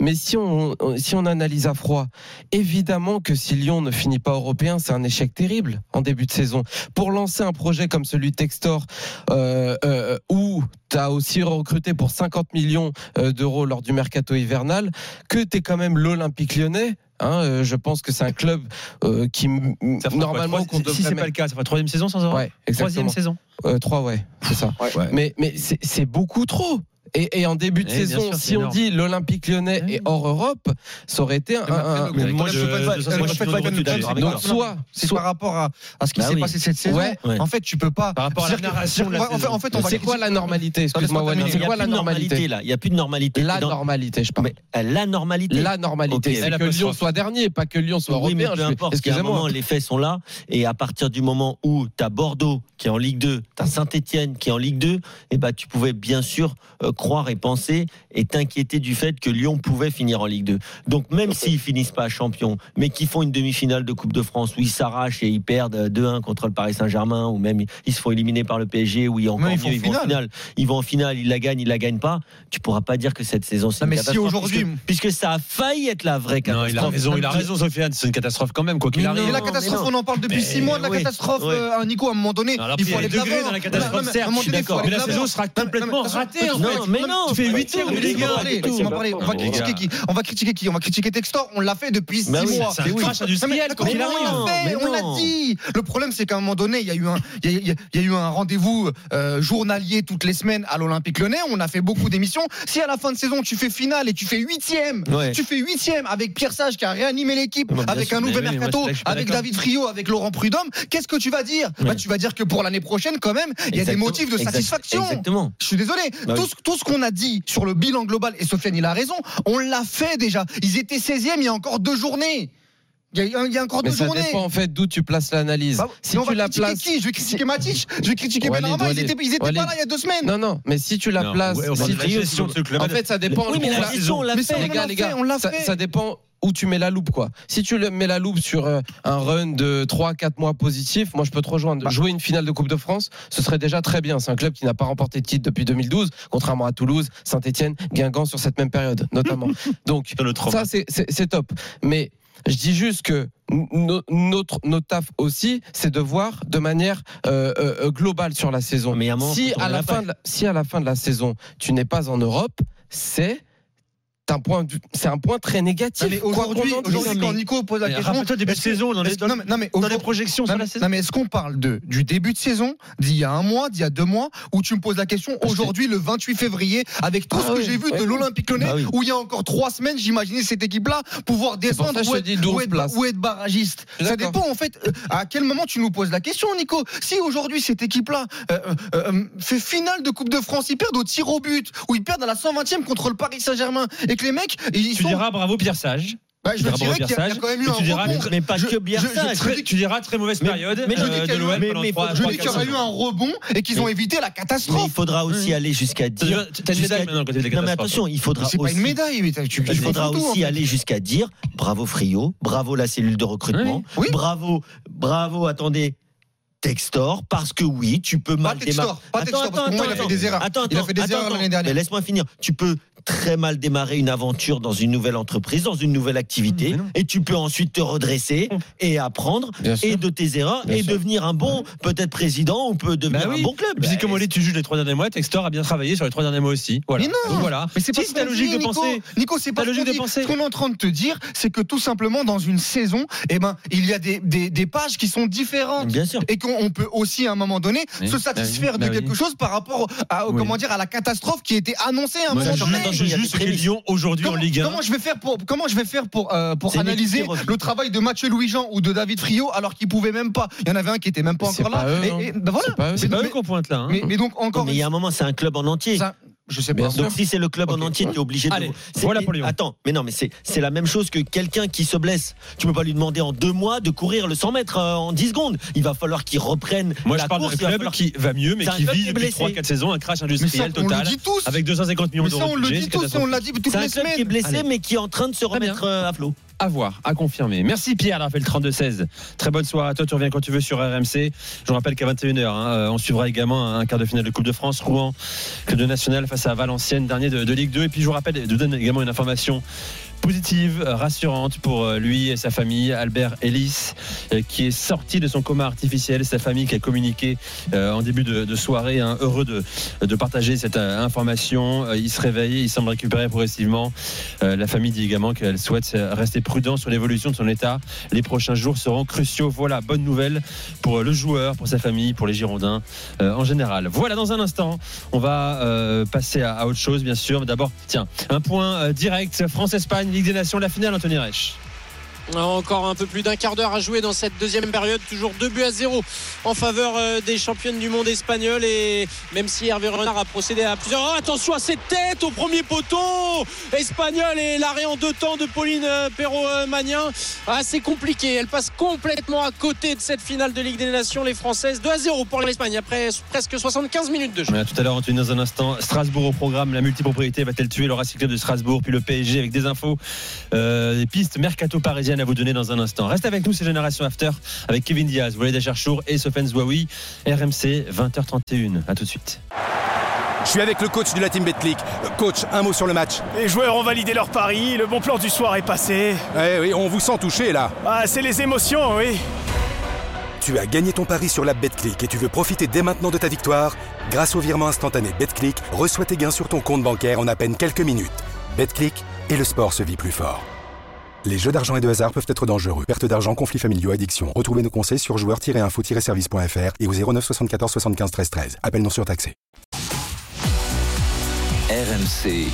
Mais si on, si on analyse à froid, évidemment que si Lyon ne finit pas européen, c'est un échec terrible en début de saison. Pour lancer un projet comme celui de Textor, euh, euh, où tu as aussi recruté pour 50 millions euh, d'euros lors du mercato hivernal, que tu es quand même l'Olympique lyonnais. Hein, euh, je pense que c'est un club euh, qui quoi, normalement si- c'est pas le cas, ça fera troisième saison sans Ouais, Troisième saison. Euh, trois, ouais, c'est ça. Ouais. Mais, mais c'est beaucoup trop. Et, et en début de Eh, saison, sûr, si on énorme. dit l'Olympique lyonnais Eh. est hors Europe, ça aurait été un. Moi, je- Donc, soit, C'est soit par rapport à, à ce qui Bah s'est oui. passé cette saison. En fait, tu peux pas. Par rapport à la narration de la Ouais, en fait, saison. en fait, on c'est quoi la normalité? Excuse-moi, c'est quoi la normalité là. Il y a plus de normalité. La normalité, je parle. Mais, euh, la normalité. La normalité, c'est que. Lyon soit dernier, pas que Lyon soit Oui, mais européen. peu importe. Excusez-moi. les faits sont là. Et à partir du moment où tu as Bordeaux qui est en Ligue 2, tu as Saint-Etienne qui est en Ligue 2, et bah, tu pouvais bien sûr croire et penser et t'inquiéter du fait que Lyon pouvait finir en Ligue 2. Donc même s'ils finissent pas champions, mais qu'ils font une demi-finale de Coupe de France où ils s'arrachent et ils perdent euh, 2-1 contre le Paris Saint-Germain, ou même ils se font éliminer par le PSG, ou ils, encore ils mieux, font ils vont en finale. Ils vont en finale, ils la gagnent, ils la gagnent pas. Tu pourras pas dire que cette saison c'est Non, une mais si catastrophe, aujourd'hui- puisque, puisque ça a failli être la vraie Non, catastrophe. il a raison, il a raison, Sofiane. C'est une catastrophe quand même, quoi qu'il arrive. non, Et la catastrophe, non. on en parle depuis Mais 6 mois de la oui. catastrophe, Ouais. euh, à Nico, à un moment donné. Alors, il faut aller de dans la Non, catastrophe, certes, je suis d'accord. Mais la saison sera Non, complètement non, ratée, en non, fait. Mais- non, tu fais mais 8 tours de Laissez-moi Ligue 1. parler, laissez-moi parler. On va Les critiquer gars. qui On va critiquer qui On va critiquer Textor. On l'a fait depuis 6 Bah mois. c'est un on l'a fait, Mais on l'a non. dit. Le problème, c'est qu'à un moment donné, il y a eu un, il y a- eu rendez-vous euh, journalier toutes les semaines à l'Olympique Lyonnais. On a fait beaucoup d'émissions. Si à la fin de saison, tu fais finale et tu fais huitième, tu fais huitième avec Pierre Sage qui a réanimé l'équipe, avec un nouvel mercato, avec. David Friot, avec Laurent Prudhomme, qu'est-ce que tu vas dire Bah. Tu vas dire que pour l'année prochaine, quand même, il y a des motifs de satisfaction. Exactement. Je suis désolé. Bah tout, ce- ce qu'on a dit sur le bilan global, et Sofiane, il a raison, on l'a fait déjà. Ils étaient 16e il y a encore deux journées. Il y a, il y a encore Mais deux ça journées. dépend en fait d'où tu places l'analyse. Bah, si tu va la places. qui? Je vais critiquer Matic, je vais critiquer Benrahma, ils étaient, ils étaient Walid. pas là il y a deux semaines. Non, non, mais si tu la Non, places. ouais, on si la tu- gestion de ce club. En fait, ça dépend. Oui, mais la gestion, on l'a fait. les on gars, l'a les gars, on l'a ça, fait. ça dépend où tu mets la loupe quoi. Si tu mets la loupe sur euh, un run de 3 4 mois positif, moi je peux te rejoindre. Bah. Jouer une finale de Coupe de France, ce serait déjà très bien. C'est un club qui n'a pas remporté de titre depuis 2012, contrairement à Toulouse, Saint-Étienne, Guingamp sur cette même période notamment. Donc ça c'est- top. Mais je dis juste que no- notre notre taf aussi, c'est de voir de manière euh, euh, globale sur la saison. Mais moment, si à la fin de la, si à la fin de la saison tu n'es pas en Europe, c'est un point c'est un point très négatif. Mais aujourd'hui, aujourd'hui, quand Nico pose la Mais question, rappelle-toi, début de saison, dans les- est-ce que- non, mais- non, mais Dans les projections Non, sur la mais- saison. non, mais est-ce qu'on parle de, du début de saison, d'il y a un mois, d'il y a deux mois, où tu me poses la question aujourd'hui, le 28 février, avec tout Ah ce que oui, j'ai vu oui. de l'Olympique Lyonnais, Bah oui. où il y a encore trois semaines, j'imaginais cette équipe-là pouvoir descendre ou être, dis 12 ou être- places. ou être barragiste. Ça dépend en fait euh, à quel moment tu nous poses la question, Nico. Si aujourd'hui cette équipe-là euh, euh, euh, fait finale de Coupe de France, ils perdent au tir au but, ou ils perdent à la 120e contre le Paris Saint-Germain, et que les mecs, ils Tu sont. diras bravo Pierre Sage. Bah, je tu diras dirais bravo qu'il y, y a Pierre quand même eu Sage, un tu diras- rebond. Mais pas Je- que bien je- ça. je- Très- tu diras très mauvaise Mais- période mais je euh, dis de qu'il y a eu- l'OM mais- mais faut- Je dis qu'il y aurait eu un rebond et qu'ils ont évité la Mais catastrophe. il faudra aussi aller jusqu'à dire. T'as une médaille maintenant tu fais des Non mais attention, il faudra C'est pas aussi. une médaille, mais tu, Il faudra aussi aller jusqu'à dire bravo Frio, bravo la cellule de recrutement, bravo, bravo, attendez, Textor, parce que oui, tu peux Pas mal démarrer. Textor, pas Textor, parce que moi, il a fait des erreurs. Attends, Il a fait des attends, erreurs l'année dernière. Laisse-moi finir. Tu peux très mal démarrer une aventure dans une nouvelle entreprise, dans une nouvelle activité, et tu peux ensuite te redresser et apprendre et de tes erreurs et devenir un bon, peut-être président ou peut devenir Bah un bon club. Puis comme on dit, tu juges les trois derniers mois, Textor a bien travaillé sur les trois derniers mois aussi. Voilà. Mais non. Voilà. Mais c'est pas ta logique de Nico. penser. Nico, c'est pas Ta logique de penser. Ce qu'on est en train de te dire, c'est que tout simplement dans une saison, eh ben, il y a des, pages qui sont différentes. Bien sûr. Et qu'on on peut aussi à un moment donné Oui. se satisfaire Bah oui. de Bah quelque oui. chose par rapport à, Oui. comment dire, à la catastrophe qui était annoncée à un moment je- donné. Je a que. Lyon aujourd'hui en Comment, Ligue 1. comment je vais faire pour comment je vais faire pour euh, pour analyser le travail de Mathieu Louis Jean ou de David Friot alors qu'ils pouvaient même pas? Il y en avait un qui était même pas encore là pas eux, et, hein. et- ben voilà C'est pas eux. Qu'on pointe là. hein. mais, mais donc encore mais il y a un moment, c'est un club en entier. ça, je sais Bien pas. Donc si c'est le club Ok. en entier, tu es obligé de. Allez, C'est- voilà pour Lyon. Attends, mais non, mais c'est c'est la même chose que quelqu'un qui se blesse. Tu peux pas lui demander en deux mois de courir le 100 mètres euh, en 10 secondes. Il va falloir qu'il reprenne Moi, la je parle d'un va club falloir- qui va mieux, mais qui vit depuis blessé. 3-4 saisons un crash ça industriel on le total dit tous avec 250 millions mais ça d'euros on de le dit tous on l'a dit toutes C'est un les club qui est semaines blessé, mais qui est en train de se remettre euh, à flot. À voir, à confirmer. Merci Pierre d'avoir le 32-16. Très bonne soirée à toi. Tu reviens quand tu veux sur RMC. Je vous rappelle qu'à 21h, hein, on suivra également un quart de finale de Coupe de France, Rouen, que de National face à Valenciennes, dernier de, de Ligue 2. Et puis je vous rappelle, je vous donne également une information positive, rassurante pour euh, lui et sa famille, Albert Ellis, euh, qui est sorti de son coma artificiel. Sa famille qui a communiqué euh, en début de, soirée, hein, heureux de, de partager cette information. Il se réveille, il semble récupérer progressivement. La famille dit également qu'elle souhaite rester prudent sur l'évolution de son état. Les prochains jours seront cruciaux. Voilà, bonne nouvelle pour le joueur, pour sa famille, pour les Girondins en général. Voilà, dans un instant, on va passer à, à autre chose, bien sûr. D'abord, tiens, un point direct France-Espagne, Ligue des Nations, la finale, Anthony Reich. Encore un peu plus d'un quart d'heure à jouer dans cette deuxième période. Toujours 2 buts à 0 en faveur euh, des championnes du monde espagnol. Et même si Hervé Renard a procédé à plusieurs. Oh, attention à cette tête au premier poteau espagnol et l'arrêt en deux temps de Pauline euh, Perrault-Magnin. Ah, c'est compliqué. Elle passe complètement à côté de cette finale de Ligue des Nations. Les Françaises 2 à 0 pour l'Espagne après presque 75 minutes de jeu. Tout à l'heure, Anthony, dans un instant, Strasbourg au programme. La multipropriété va-t-elle tuer le Club de Strasbourg? Puis le PSG avec des infos, euh, des pistes mercato parisiennes à vous donner dans un instant. Reste avec nous, c'est Génération After avec Kevin Diaz, Walid Acharchour et Sofiane Zouaoui. RMC, 20h31. À tout de suite. Je suis avec le coach de la team Betclic. Coach, un mot sur le match. Les joueurs ont validé leur pari, le bon plan du soir est passé. Eh oui, on vous sent touché là. Ah, c'est les émotions, oui. Tu as gagné ton pari sur la Betclic et tu veux profiter dès maintenant de ta victoire Grâce au virement instantané Betclic, reçois tes gains sur ton compte bancaire en à peine quelques minutes. Betclic et le sport se vit plus fort. Les jeux d'argent et de hasard peuvent être dangereux. Perte d'argent, conflits familiaux, addiction. Retrouvez nos conseils sur joueurs-info-service.fr et au 09 74 75 13 13. Appel non surtaxé. RMC,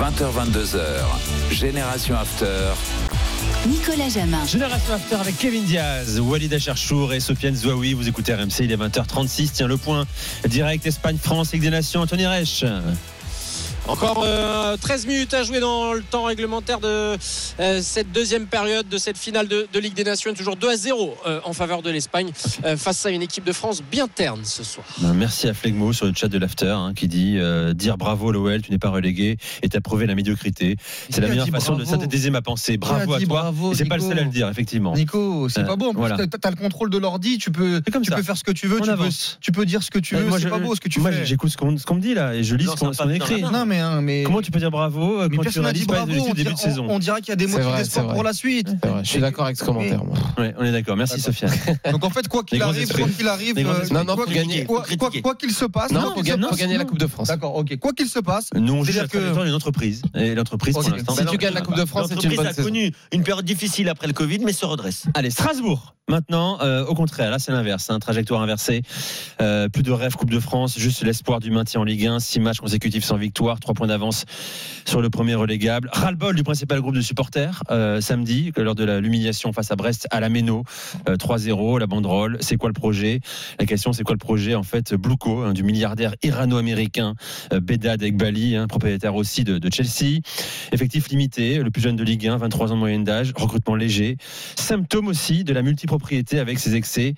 20h22h, Génération After. Nicolas Jamin. Génération After avec Kevin Diaz, Walid Acharchour et Sofiane Zouaoui. Vous écoutez RMC, il est 20h36. Tiens le point direct Espagne-France, Ligue des Nations, Anthony Reich. Encore euh, 13 minutes à jouer dans le temps réglementaire de euh, cette deuxième période de cette finale de, de Ligue des Nations. Toujours 2 à 0 euh, en faveur de l'Espagne euh, face à une équipe de France bien terne ce soir. Merci à Flegmo sur le chat de l'After hein, qui dit euh, dire bravo l'OL, tu n'es pas relégué et t'as prouvé la médiocrité. C'est la meilleure façon de bravo synthétiser ma pensée. Bravo à toi. bravo, Et c'est pas le Nico seul à le dire, effectivement. Nico, c'est Euh, pas beau. En plus, voilà. t'as- t'as le contrôle de l'ordi, tu peux, tu ça. peux faire ce que tu veux, tu peux, avance. tu peux dire ce que tu veux. moi, C'est je- pas beau ce que tu moi, fais. j'écoute ce qu'on ce qu'on me dit là et je lis Non, ce qu'on écrit. Non, mais, hein, mais. Comment tu peux dire bravo euh, mais quand tu personne n'a dit bravo. On début de saison on- on dirait qu'il y a des motifs d'espoir pour la suite. Je suis d'accord avec ce commentaire. moi. Ouais, on est d'accord. Merci Sofiane. Donc en fait, quoi qu'il arrive, quoi qu'il arrive, euh. Non, non, quoi pour qu'il- gagner, quoi- qu'il se passe, Non, pour, gagner, la. Coupe de France. D'accord, ok. Quoi qu'il se passe, Nous on juge que- d'une entreprise et l'entreprise pour l'instant. Si tu gagnes la Coupe de France, c'est une a connu une période difficile après le Covid, mais se redresse. Allez, Strasbourg. Maintenant, euh, au contraire, là c'est l'inverse, hein, trajectoire inversée. Euh, plus de rêve Coupe de France, juste l'espoir du maintien en Ligue 1, six matchs consécutifs sans victoire, trois points d'avance sur le premier relégable. Ras-le-bol du principal groupe de supporters euh, samedi lors de l'humiliation face à Brest à la Méno, euh, 3-0, la banderole. C'est quoi le projet? La question, c'est quoi le projet en fait Blouko, hein, du milliardaire irano-américain euh, Bedad Ekbali, hein, propriétaire aussi de, Chelsea. Effectif limité, le plus jeune de Ligue 1, 23 ans de moyenne d'âge, recrutement léger. Symptôme aussi de la multipropriété avec ses excès.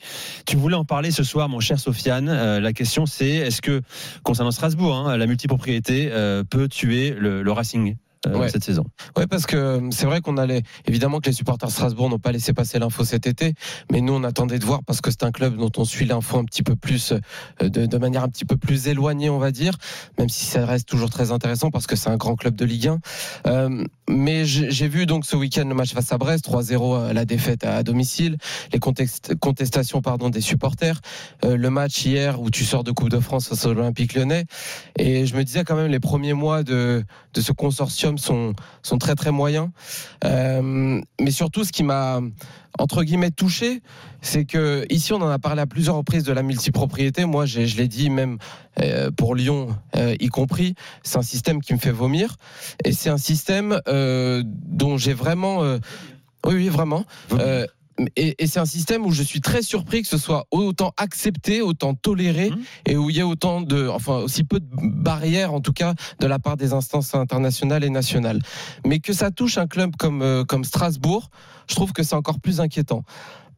Tu voulais en parler ce soir, mon cher Sofiane. Euh, la question, c'est est-ce que, concernant Strasbourg, hein, la multipropriété euh, peut tuer le, le Racing euh, Ouais. cette saison Ouais, parce que euh, c'est vrai qu'on allait. Évidemment que les supporters de Strasbourg n'ont pas laissé passer l'info cet été, mais nous on attendait de voir parce que c'est un club dont on suit l'info un petit peu plus, euh, de, de manière un petit peu plus éloignée, on va dire, même si ça reste toujours très intéressant parce que c'est un grand club de Ligue 1. Euh, mais j'ai vu donc ce week-end le match face à Brest, 3-0 à la défaite à, à domicile, les contestations pardon des supporters, euh, le match hier où tu sors de Coupe de France face à l'Olympique Lyonnais, et je me disais quand même les premiers mois de, de ce consortium sont, sont très très moyens. Euh, mais surtout, ce qui m'a entre guillemets touché, c'est que ici on en a parlé à plusieurs reprises de la multipropriété. Moi, je l'ai dit même euh, pour Lyon, euh, y compris, c'est un système qui me fait vomir et c'est un système dont j'ai vraiment, oui, oui, vraiment. Euh, et, et c'est un système où je suis très surpris que ce soit autant accepté, autant toléré, et où il y a autant de, enfin aussi peu de barrières en tout cas de la part des instances internationales et nationales. Mais que ça touche un club comme euh, comme Strasbourg, je trouve que c'est encore plus inquiétant.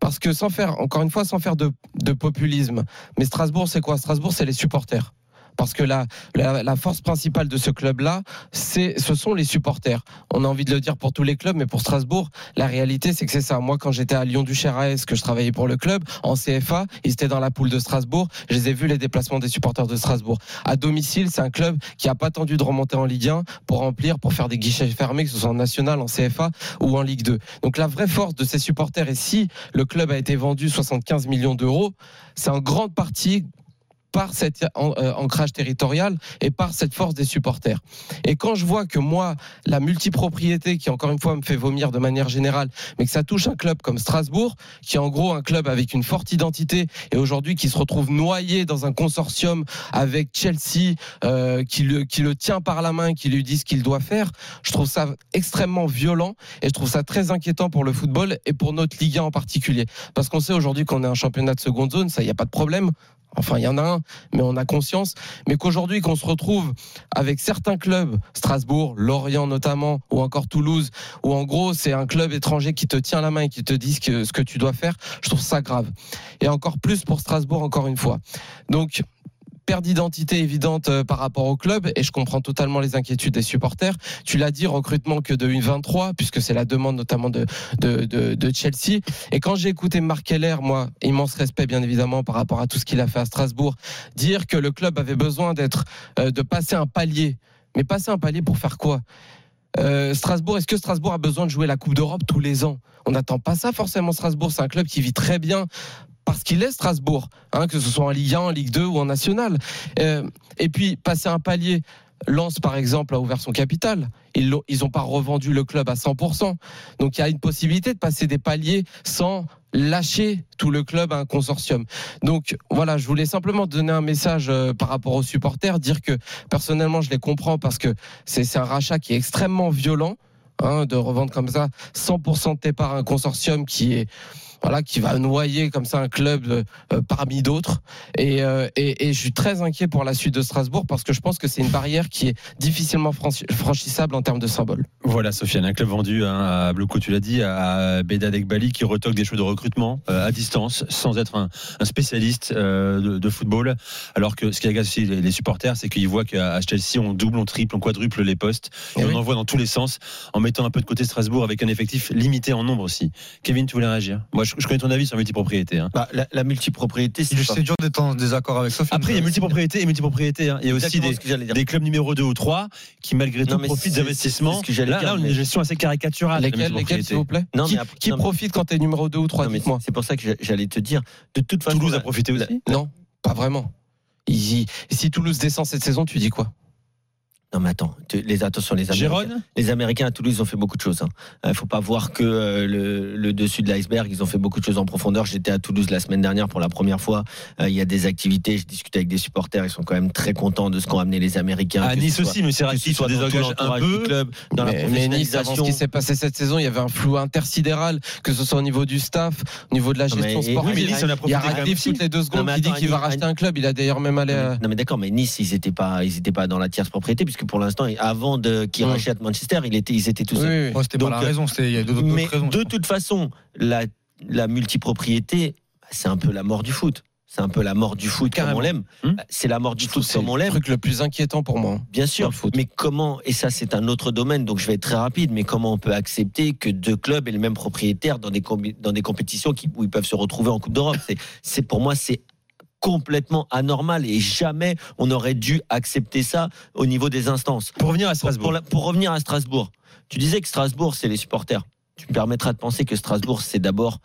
Parce que sans faire, encore une fois, sans faire de, de populisme, mais Strasbourg, c'est quoi? Strasbourg, c'est les supporters. Parce que la, la, force principale de ce club-là, ce sont les supporters. On a envie de le dire pour tous les clubs, mais pour Strasbourg, la réalité, c'est que c'est ça. Moi, quand j'étais à Lyon-Duchère AS, que je travaillais pour le club, en CFA, ils étaient dans la poule de Strasbourg. Je les ai vus, les déplacements des supporters de Strasbourg. À domicile, c'est un club qui n'a pas attendu de remonter en Ligue 1 pour remplir, pour faire des guichets fermés, que ce soit en national, en CFA ou en Ligue 2. Donc la vraie force de ces supporters, et si le club a été vendu 75 millions d'euros, c'est en grande partie par cet euh, ancrage territorial et par cette force des supporters. Et quand je vois que moi, la multipropriété, qui encore une fois me fait vomir de manière générale, mais que ça touche un club comme Strasbourg, qui est en gros un club avec une forte identité et aujourd'hui qui se retrouve noyé dans un consortium avec Chelsea, euh, qui, le, qui le tient par la main, qui lui dit ce qu'il doit faire, je trouve ça extrêmement violent et je trouve ça très inquiétant pour le football et pour notre Ligue 1 en particulier. Parce qu'on sait aujourd'hui qu'on est un championnat de seconde zone, ça, il n'y a pas de problème. Enfin, il y en a un, mais on a conscience. Mais qu'aujourd'hui, qu'on se retrouve avec certains clubs, Strasbourg, Lorient notamment, ou encore Toulouse, où en gros, c'est un club étranger qui te tient la main et qui te dit ce que, ce que tu dois faire, je trouve ça grave. Et encore plus pour Strasbourg, encore une fois. Donc, perte d'identité évidente euh, par rapport au club et je comprends totalement les inquiétudes des supporters. Tu l'as dit, recrutement que de 1-23 puisque c'est la demande notamment de, de, de, Chelsea. Et quand j'ai écouté Marc Keller, moi, immense respect bien évidemment par rapport à tout ce qu'il a fait à Strasbourg, dire que le club avait besoin d'être, euh, de passer un palier. Mais passer un palier pour faire quoi? Euh, Strasbourg, est-ce que Strasbourg a besoin de jouer la Coupe d'Europe tous les ans? On n'attend pas ça forcément. Strasbourg, c'est un club qui vit très bien parce qu'il est Strasbourg, hein, que ce soit en Ligue 1, en Ligue 2 ou en National. Euh, et puis passer un palier. Lens, par exemple, a ouvert son capital. Ils n'ont pas revendu le club à 100%. Donc il y a une possibilité de passer des paliers sans lâcher tout le club à un consortium. Donc voilà, je voulais simplement donner un message euh, par rapport aux supporters, dire que personnellement je les comprends parce que c'est un rachat qui est extrêmement violent. hein, de revendre comme ça 100% de tes parts à un consortium qui est voilà qui va noyer comme ça un club euh, euh, parmi d'autres et, euh, et, et je suis très inquiet pour la suite de Strasbourg parce que je pense que c'est une barrière qui est difficilement franchi- franchissable en termes de symbole. Voilà, Sofiane, un club vendu hein, à Blocco, tu l'as dit, à Beda Bali qui retoque des choix de recrutement euh, à distance, sans être un, un spécialiste de, de football. Alors que ce qui agace aussi les, les supporters, c'est qu'ils voient qu'à Chelsea, on double, on triple, on quadruple les postes et Eh on oui. envoie dans tous les sens en mettant un peu de côté Strasbourg avec un effectif limité en nombre aussi. Kevin, tu voulais réagir? Moi, je, je connais ton avis sur la multipropriété. hein. Bah, la, la multipropriété, c'est C'est dur d'être en désaccord avec Sophie. Après, il y a multipropriété et multipropriété. hein. Il y a aussi des, clubs numéro 2 ou 3 qui, malgré Non, tout, profitent d'investissements. Là, dire, là, on a mais- une gestion assez caricaturale. Lesquels, s'il vous plaît Non, Qui, mais après- qui non, mais- profite quand tu es numéro 2 ou 3 Non, mais Dites-moi. c'est pour ça que j'a- j'allais te dire. De toute façon, Toulouse a profité aussi. Non, pas vraiment. Si Toulouse descend cette saison, tu dis quoi? Non mais attends, tu- les attention les Américains. Gérone Les Américains à Toulouse ils ont fait beaucoup de choses. Il ne faut pas voir que euh, le, le dessus de l'iceberg. Ils ont fait beaucoup de choses en profondeur. J'étais à Toulouse la semaine dernière pour la première fois. Euh, Il y a des activités. Je discutais avec des supporters. Ils sont quand même très contents de ce qu'ont amené les Américains. À Nice aussi, mais c'est ce soit dans tout un peu. du club, dans la mais, mais Nice, avant ce qui s'est passé cette saison, il y avait un flou intersidéral, que ce soit au niveau du staff, au niveau de la mais- gestion sportive. oui, mais Nice, on a il y a toutes les deux secondes Non, mais qui dit attends, qu'il va racheter un club. Il a d'ailleurs même allé. Non mais d'accord, mais Nice, ils étaient pas, ils étaient pas dans la tierce propriété puisque pour l'instant, avant de qu'ils rachètent Manchester, il était, ils étaient tous. Oui, oui. Oh, c'était pas la raison, il y a d'autres Mais d'autres raisons. de toute façon, la, la multipropriété, c'est un peu la mort du foot. C'est un peu la mort du foot comme Carrément. on l'aime. Hum. C'est la mort du foot C'est comme on le l'aime. truc le plus inquiétant pour moi. Bien dans sûr, le foot. mais comment, et ça c'est un autre domaine, donc je vais être très rapide, mais comment on peut accepter que deux clubs aient le même propriétaire dans des, combi- dans des compétitions qui, où ils peuvent se retrouver en Coupe d'Europe? C'est, c'est Pour moi, c'est complètement anormal et jamais on aurait dû accepter ça au niveau des instances. Pour revenir à Strasbourg. pour la- pour revenir à Strasbourg, tu disais que Strasbourg, c'est les supporters. Tu me permettras de penser que Strasbourg, c'est d'abord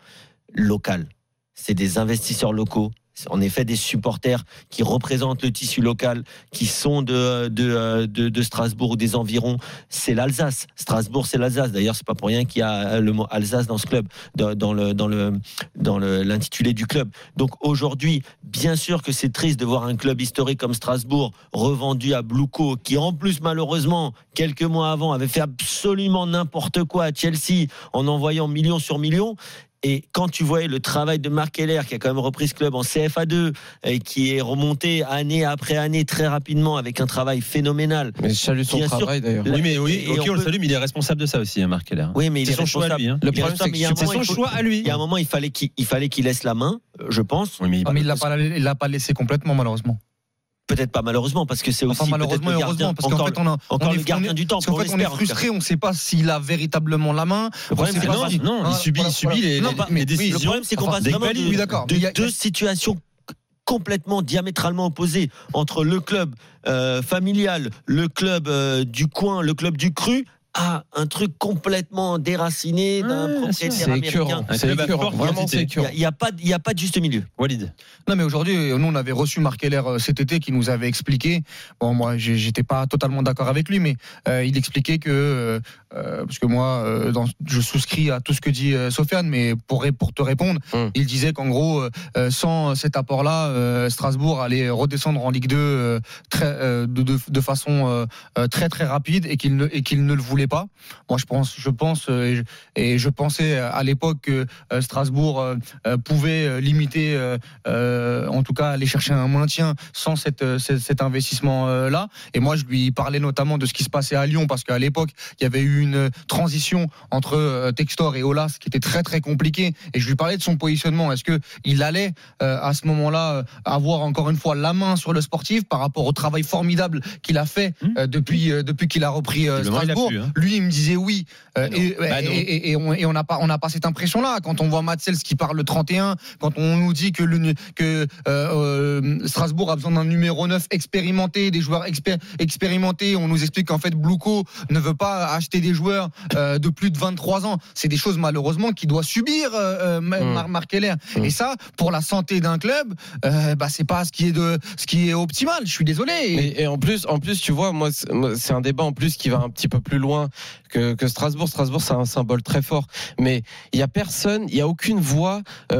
local. C'est des investisseurs locaux. En effet des supporters qui représentent le tissu local, qui sont de, de, de, Strasbourg ou des environs. C'est l'Alsace. Strasbourg, c'est l'Alsace. D'ailleurs, c'est pas pour rien qu'il y a le mot Alsace dans ce club, dans le, dans le, dans l'intitulé du club. Donc aujourd'hui, bien sûr que c'est triste de voir un club historique comme Strasbourg revendu à Bluco, qui en plus malheureusement quelques mois avant avait fait absolument n'importe quoi à Chelsea en envoyant millions sur millions. Et quand tu voyais le travail de Marc Keller, qui a quand même repris ce club en CFA2, et qui est remonté année après année très rapidement avec un travail phénoménal. Mais je salue son travail d'ailleurs. Oui, mais oui, et ok, on on le salue, mais il est responsable de ça aussi, hein, Marc Keller. Oui, mais il C'est est son choix à responsable. lui. hein. Le problème, c'est son choix à lui. Il y a un moment, il fallait qu'il il fallait qu'il laisse la main, euh, je pense. Oui, mais il Ah, mais il l'a pas, il l'a pas laissé complètement, malheureusement. Peut-être pas malheureusement, parce que c'est aussi Enfin, malheureusement le gardien, heureusement, parce qu'en fait, on a. encore on le gardien on est- du temps. Parce qu'en on fait, on est frustré, on ne sait pas s'il a véritablement la main. Le problème, c'est non, non, il subit- il subit les- décisions. Le problème, c'est qu'on passe vraiment de, deux situations complètement diamétralement opposées entre le club euh, familial, le club euh, du coin, le club du cru, à un truc complètement déraciné d'un Ouais, propriétaire C'est écœurant. américain. C'est écœurant. Vraiment, c'est identité. Il écœurant. n'y a, pas de- il y a pas de juste milieu. Walid. Non, mais aujourd'hui, nous, on avait reçu Marc Keller euh, cet été qui nous avait expliqué. Bon, moi, j'étais pas totalement d'accord avec lui, mais euh, il expliquait que, euh, parce que moi, euh, dans- je souscris à tout ce que dit euh, Sofiane, mais pour, te répondre, Hum. il disait qu'en gros, sans cet apport-là, euh, Strasbourg allait redescendre en Ligue 2 euh, très, euh, de, de, de façon très très rapide et qu'il ne, et qu'il ne le voulait pas. Moi, je pense, je pense, euh, et je, et je pensais à l'époque que euh, Strasbourg euh, euh, pouvait euh, limiter. euh, euh, en tout cas aller chercher un maintien sans cette, euh, cet, cet investissement euh, là et moi je lui parlais notamment de ce qui se passait à Lyon parce qu'à l'époque il y avait eu une transition entre euh, Textor et Olas qui était très très compliquée et je lui parlais de son positionnement est-ce que il allait euh, à ce moment-là euh, avoir encore une fois la main sur le sportif par rapport au travail formidable qu'il a fait euh, depuis euh, depuis qu'il a repris euh, a Strasbourg pu, hein. Lui, il me disait oui. Euh, non. et, Bah et- on n'a pas, on n'a pas cette impression-là. Quand on voit Matsels qui parle le 31, quand on nous dit que, le, nu- que euh, euh, Strasbourg a besoin d'un numéro 9 expérimenté, des joueurs expé- expérimentés, on nous explique qu'en fait Blouco ne veut pas acheter des joueurs euh, de plus de 23 ans. C'est des choses malheureusement qu'il doit subir, euh, euh, Mm. Mar- Marc Keller. Et ça, pour la santé d'un club, bah, c'est pas ce qui est de, ce qui est optimal. Je suis désolé. Et, et en plus, en plus, tu vois, moi, c'est un débat en plus qui va un petit peu plus loin que, que Strasbourg. Strasbourg, c'est un symbole très fort, mais il y a personne, il y a aucune voix euh,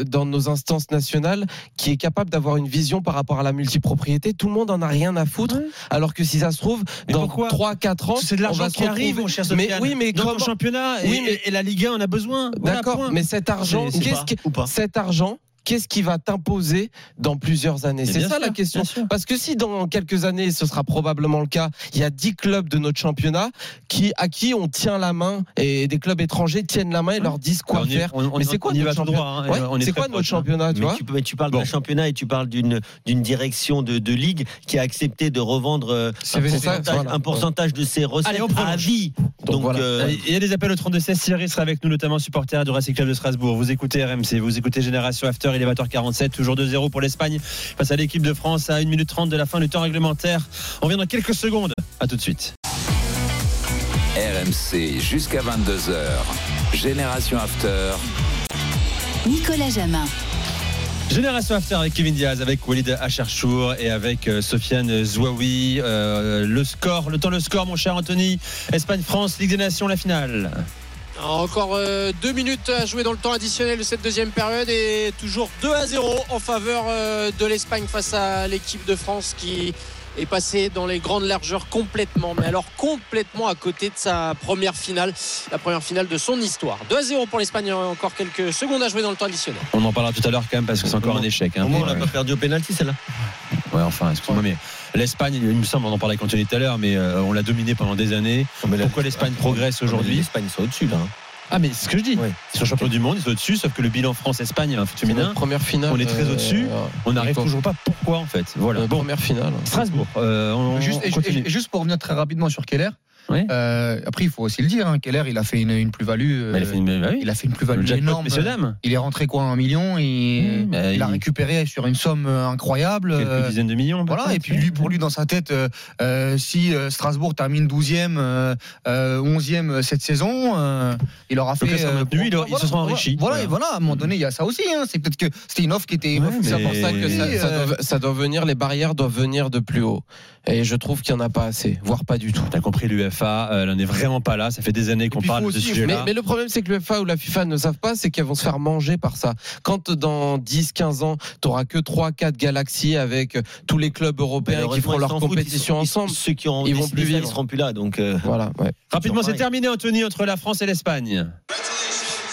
euh, dans nos instances nationales qui est capable d'avoir une vision par rapport à la multipropriété. Tout le monde en a rien à foutre, alors que si ça se trouve, Mais dans pourquoi 3-4 ans, C'est de l'argent qui arrive, mon cher Mais oui, mais dans comment- championnat et, Oui, mais- et- et la Ligue 1, on a besoin. D'accord, mais cet argent, qu'est-ce que- cet argent Qu'est-ce qui va t'imposer dans plusieurs années C'est ça sûr, la question. Parce que si dans quelques années, ce sera probablement le cas, il y a 10 clubs de notre championnat qui, à qui on tient la main et des clubs étrangers tiennent la main et leur disent quoi On y- faire. on- on- mais c'est quoi notre championnat droit, hein, Ouais, on est quoi notre hein. championnat, tu mais, vois tu, mais tu parles d'un championnat et tu parles d'une direction de, de ligue qui a accepté de revendre euh, un, ça, pourcentage, voilà. un pourcentage de ses recettes Allez, on à vie. Donc, voilà. euh, Il y a des appels au 32 16 Thierry sera avec nous, notamment supporter du Racing Club de Strasbourg. Vous écoutez RMC, vous écoutez Génération After, il est 20h47, toujours 2-0 pour l'Espagne face à l'équipe de France à 1 minute 30 de la fin du temps réglementaire. On vient dans quelques secondes. À tout de suite. RMC jusqu'à 22h. Génération After. Nicolas Jamin. Génération After avec Kevin Diaz, avec Walid Acharchour et avec euh, Sofiane Zouaoui. Euh, le score, le temps, le score, mon cher Anthony. Espagne-France, Ligue des Nations, la finale. Encore euh, deux minutes à jouer dans le temps additionnel de cette deuxième période et toujours 2 à 0 en faveur euh, de l'Espagne face à l'équipe de France qui est passée dans les grandes largeurs complètement, mais alors complètement à côté de sa première finale, la première finale de son histoire. 2 à 0 pour l'Espagne, encore quelques secondes à jouer dans le temps additionnel. On en parlera tout à l'heure quand même parce que c'est encore un échec. hein. au moins, on n'a Ouais. pas perdu au pénalty, celle-là. Ouais, enfin, excuse-moi, mais l'Espagne, il me semble, on en parlait avec Anthony tout à l'heure, mais euh, on l'a dominé pendant des années. Pourquoi l'Espagne progresse aujourd'hui L'Espagne, sont au-dessus, là. hein. Ah, mais c'est ce que je dis. Ils sont champions du monde, ils sont au-dessus, sauf que le bilan France-Espagne féminin, première finale. on est très euh, au-dessus. On n'arrive toujours pas. Pourquoi en fait? Voilà. Bon, première finale. Strasbourg. euh, on, Juste, on et- continue. et- et juste pour revenir très rapidement sur Keller. Oui. euh, après, il faut aussi le dire. Hein, Keller, il a fait une, une plus-value. Mais il a fait une, bah oui. il a fait une le plus-value énorme. dames. Il est rentré quoi un million et Mmh, bah, il a il- récupéré sur une somme euh, incroyable. Quelques euh, dizaines de millions. Voilà, et puis lui, pour lui, dans sa tête, euh, si Strasbourg termine 12e, euh, euh, 11e cette saison, il aura fait. maintenus, il se seront enrichis. Voilà, Voilà. et voilà, à un moment donné, il y a ça aussi. hein. C'est peut-être que c'était une offre qui était. Ouais, pour ça que ça, ça doit, ça doit venir, les barrières doivent venir de plus haut. Et je trouve qu'il n'y en a pas assez, voire pas du tout. T'as compris, l'UFA, euh, elle n'en est vraiment pas là. Ça fait des années qu'on parle de ce Mais, sujet-là. mais le problème, c'est que l'UEFA ou la FIFA ne savent pas, c'est qu'elles vont se faire manger par ça. Quand dans 10, 15 ans, tu n'auras que 3, 4 galaxies avec euh, tous les clubs européens qui feront leur compétition ils sont- ensemble, Ceux qui ont ils vont plus vivre. ils seront plus là. Donc, euh, voilà. Ouais. Rapidement, c'est terminé, Anthony, entre la France et l'Espagne.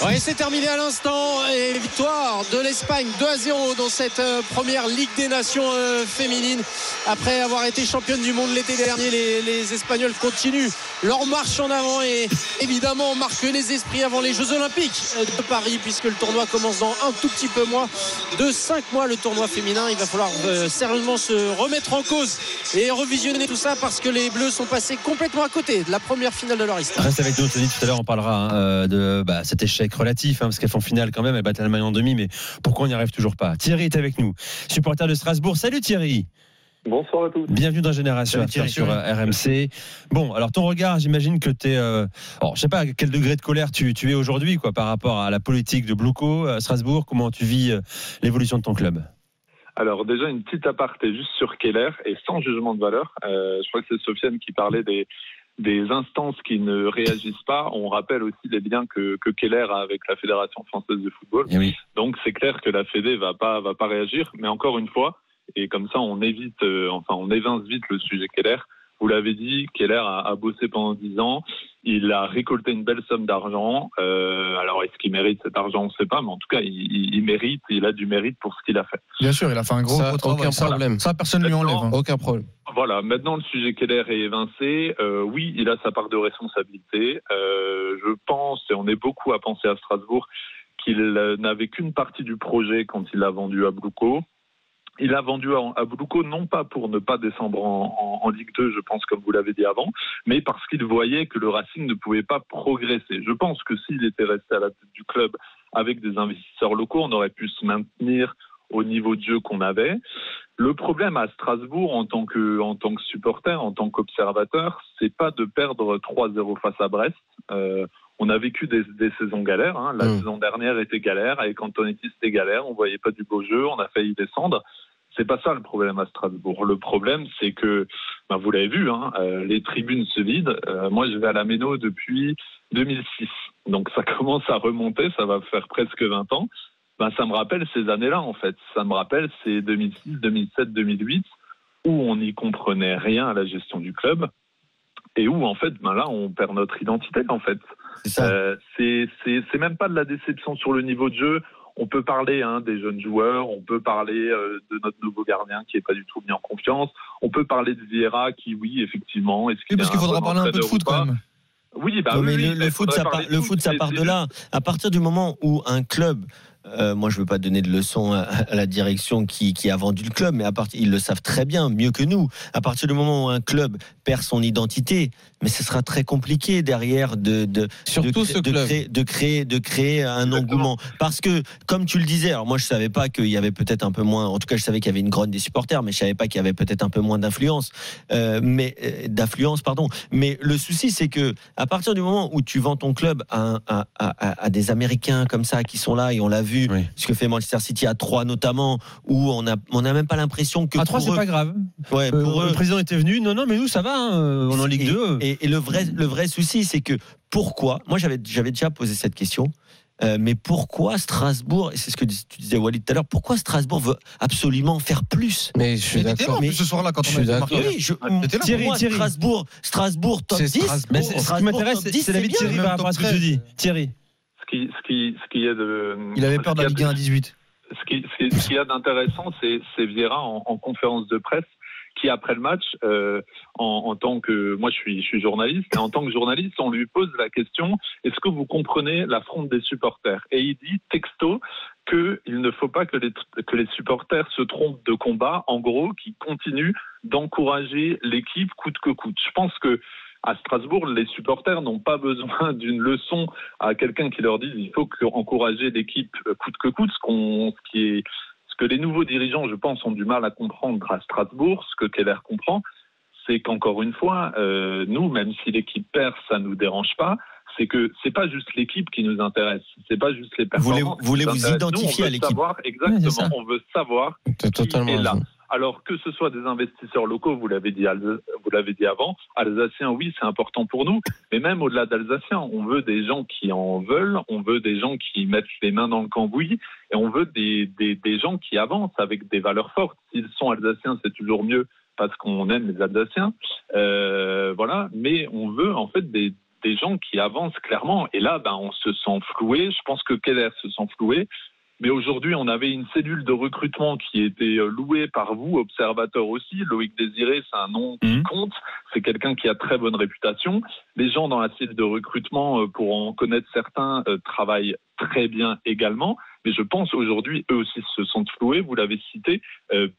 Ouais, c'est terminé à l'instant et victoire de l'Espagne 2 à 0 dans cette euh, première Ligue des Nations euh, féminine. Après avoir été championne du monde l'été dernier, les, Espagnols continuent leur marche en avant et évidemment marquent les esprits avant les Jeux Olympiques euh, de Paris puisque le tournoi commence dans un tout petit peu moins de 5 mois le tournoi féminin. Il va falloir sérieusement se remettre en cause et revisionner tout ça parce que les Bleus sont passés complètement à côté de la première finale de leur histoire. Reste avec nous, Anthony. Tout à l'heure, on parlera hein, de bah, cet échec relatif, hein, parce qu'elles font finale quand même. Elles battent l'Allemagne en demi, mais pourquoi on n'y arrive toujours pas? Thierry est avec nous, supporter de Strasbourg. Salut Thierry. Bonsoir à tous. Bienvenue dans Génération Thierry. sur euh, RMC. Bon, alors ton regard, j'imagine que tu es. Euh, alors, je sais pas à quel degré de colère tu, tu es aujourd'hui quoi, par rapport à la politique de Blouco à Strasbourg? Comment tu vis euh, l'évolution de ton club? Alors déjà une petite aparté juste sur Keller et sans jugement de valeur. Euh, je crois que c'est Sofiane qui parlait des, des instances qui ne réagissent pas. On rappelle aussi les liens que, que Keller a avec la Fédération française de football. Eh oui. Donc c'est clair que la Fédé va pas va pas réagir. Mais encore une fois, et comme ça on évite, euh, enfin on évince vite le sujet Keller. Vous l'avez dit, Keller a, a bossé pendant 10 ans. Il a récolté une belle somme d'argent. Euh, alors est-ce qu'il mérite cet argent? On ne sait pas, mais en tout cas il, il- il mérite. Il a du mérite pour ce qu'il a fait. Bien sûr, il a fait un gros, Ça, gros travail. aucun problème. Ça, personne ne lui enlève. hein. Aucun problème. Voilà, maintenant le sujet Keller est évincé. Euh, oui, il a sa part de responsabilité. Euh, je pense, et on est beaucoup à penser à Strasbourg, qu'il n'avait qu'une partie du projet quand il l'a vendu à Blouco. Il a vendu à, Boulouko non pas pour ne pas descendre en, en, en Ligue 2, je pense, comme vous l'avez dit avant, mais parce qu'il voyait que le Racing ne pouvait pas progresser. Je pense que s'il était resté à la tête du club avec des investisseurs locaux, on aurait pu se maintenir au niveau de jeu qu'on avait. Le problème à Strasbourg en tant que, en tant que supporter, en tant qu'observateur, c'est pas de perdre 3-0 face à Brest. Euh, on a vécu des, des saisons galères. Hein. La Mm. saison dernière était galère. Avec Antonetti, c'était galère. On voyait pas du beau jeu. On a failli descendre. C'est pas ça le problème à Strasbourg. Le problème, c'est que, ben, vous l'avez vu, hein, euh, les tribunes se vident. Euh, moi, je vais à la Méno depuis 2006. Donc ça commence à remonter. Ça va faire presque 20 ans. Ben, ça me rappelle ces années-là, en fait. Ça me rappelle ces 2006, 2007, 2008, où on n'y comprenait rien à la gestion du club et où, en fait, ben là, on perd notre identité, en fait. Euh, c'est c'est même pas de la déception sur le niveau de jeu. On peut parler hein, des jeunes joueurs, on peut parler euh, de notre nouveau gardien qui est pas du tout mis en confiance, on peut parler de Vieira qui, oui, effectivement, est-ce qu'il parce qu'il faudra parler un peu de foot quand même. Oui, bah Non, oui, mais oui, le, foot, ça part, le foot, ça part de là. À partir du moment où un club, euh, moi je veux pas donner de leçons à, à la direction qui, qui a vendu le club, mais à partir, ils le savent très bien, mieux que nous. À partir du moment où un club perd son identité, mais ce sera très compliqué derrière de de Surtout de, ce de club. créer, de créer de créer un engouement. Parce que comme tu le disais, alors moi je savais pas qu'il y avait peut-être un peu moins. En tout cas, je savais qu'il y avait une grogne des supporters, mais je savais pas qu'il y avait peut-être un peu moins d'influence, euh, mais euh, d'affluence, pardon. Mais le souci, c'est que à partir du moment où tu vends ton club à, à- à des Américains comme ça qui sont là et on l'a vu, ce que fait Manchester City à 3 notamment, où on a on a même pas l'impression que À 3, pour c'est eux- pas grave. Ouais, Euh, pour eux- le président était venu. Non, non, mais nous, ça va. hein, On est en Ligue et, 2. Et, et le vrai, le vrai souci, c'est que pourquoi Moi, j'avais, j'avais déjà posé cette question. euh, mais pourquoi Strasbourg, et c'est ce que dis- tu disais Walid tout à l'heure, pourquoi Strasbourg veut absolument faire plus? Mais je suis Mais d'accord. plus ce soir-là quand Je on suis a marqué. Oui, je, là Thierry, pour moi, Thierry. Strasbourg, Strasbourg top C'est 10. Strasbourg. Mais ce qui m'intéresse, top 10, c'est l'avis de. Thierry par rapport à ce que tu 13. dis. Thierry. Ce qui, ce qui, ce qui est de. Il avait peur de la qu'il y Ligue a 1 à 18. ce qui, ce qui- ce qu'il y a d'intéressant, c'est, Vieira en, en conférence de presse qui, après le match, euh, en, en tant que. Moi, je suis, je suis journaliste, et en tant que journaliste, on lui pose la question est-ce que vous comprenez la fronde des supporters? Et il dit, texto, qu'il ne faut pas que les, que les supporters se trompent de combat, en gros, qu'ils continuent d'encourager l'équipe coûte que coûte. Je pense que. À Strasbourg, les supporters n'ont pas besoin d'une leçon à quelqu'un qui leur dise il faut encourager l'équipe coûte que coûte, ce, qu'on, ce qui est ce que les nouveaux dirigeants, je pense, ont du mal à comprendre à Strasbourg, ce que Keller comprend, c'est qu'encore une fois, euh, nous, même si l'équipe perd, ça nous dérange pas. C'est que c'est pas juste l'équipe qui nous intéresse, c'est pas juste les voulez- performances. qui voulez vous intéressent. Nous, identifier on à veut l'équipe. savoir- Ouais, c'est exactement, ça. on veut savoir qui est là. Alors que ce soit des investisseurs locaux, vous l'avez dit, vous l'avez dit avant, Alsaciens, oui, c'est important pour nous, mais même au-delà d'Alsaciens, on veut des gens qui en veulent, on veut des gens qui mettent les mains dans le cambouis, et on veut des, des, des gens qui avancent avec des valeurs fortes. S'ils sont Alsaciens, c'est toujours mieux parce qu'on aime les Alsaciens, euh, voilà. Mais on veut en fait des des gens qui avancent clairement. Et là, ben, on se sent floué. Je pense que Keller se sent floué. Mais aujourd'hui, on avait une cellule de recrutement qui était euh, louée par vous, observateurs aussi. Loïc Désiré, c'est un nom qui compte. C'est quelqu'un qui a très bonne réputation. Les gens dans la cellule de recrutement, euh, pour en connaître certains, euh, travaillent très bien également. Mais je pense aujourd'hui, eux aussi se sont floués. Vous l'avez cité, euh,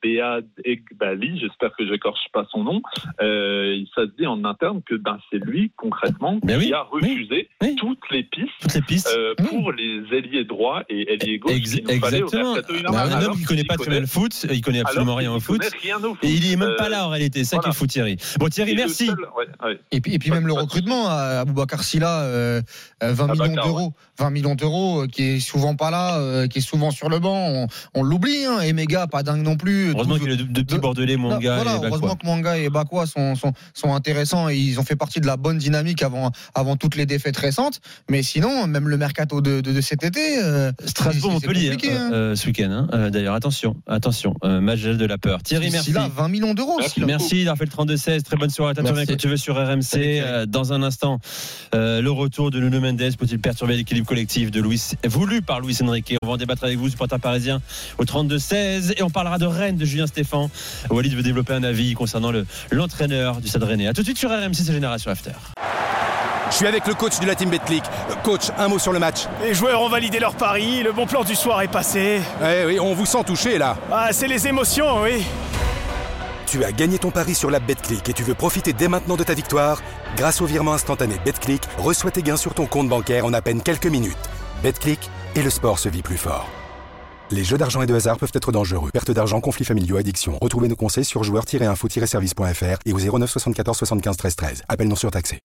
Egbali, j'espère que j'écorche pas son nom. Euh, ça se dit en interne que ben, c'est lui, concrètement, Ben qui oui, a refusé toutes les pistes, Toutes les pistes. euh, pour les ailiers droits et ailiers gauche Ex- qu'il exactement. Bah, un homme qui qu'il connaît pas très bien le foot, il connaît absolument rien au qu'il foot. connaît rien au foot. Et il est même Euh, pas là en réalité, c'est ça qui voilà. est fou Thierry. Bon Thierry, Et merci. seul- ouais, ouais. Et puis, et puis même le recrutement à Aboubacar Silla, euh, euh, 20 millions d'euros, 20 millions d'euros, euh, qui est souvent pas là, euh, qui est souvent sur le banc. On, on l'oublie. Hein. Et méga, pas dingue non plus. Heureusement qu'il y a deux, deux petits de- bordelais, Non, Mwanga voilà, et heureusement Bakwa. que Mwanga et Bakwa sont, sont, sont intéressants et ils ont fait partie de la bonne dynamique avant, avant toutes les défaites récentes. Mais sinon, même le mercato de, de, de cet été. euh, Strasbourg Montpellier hein, hein. euh, ce week-end. hein. Euh, D'ailleurs attention, attention, euh, match de la peur. Thierry, merci. Silla, 20 millions d'euros. Merci. Merci d'avoir fait le 32-16. Très bonne soirée. Reviens quand tu veux sur RMC. Euh, dans un instant, euh, le retour de Nuno Mendes peut-il perturber l'équilibre collectif de Luis, voulu par Luis Enrique On va en débattre avec vous, supporter parisien, au 32-16. Et on parlera de Rennes de Julien Stéphan. Walid veut développer un avis concernant le- l'entraîneur du Stade Rennais. A tout de suite sur RMC, c'est Génération After. Je suis avec le coach de la team Betclic. Coach, un mot sur le match. Les joueurs ont validé leur pari, le bon plan du soir est passé. Eh oui, on vous sent touché là. Ah, c'est les émotions, oui. Tu as gagné ton pari sur la Betclic et tu veux profiter dès maintenant de ta victoire Grâce au virement instantané Betclic, reçois tes gains sur ton compte bancaire en à peine quelques minutes. Betclic et le sport se vit plus fort. Les jeux d'argent et de hasard peuvent être dangereux. Perte d'argent, conflits familiaux, addiction. Retrouvez nos conseils sur joueurs-info-service.fr et au 09 74 75 13 13. Appel non surtaxé.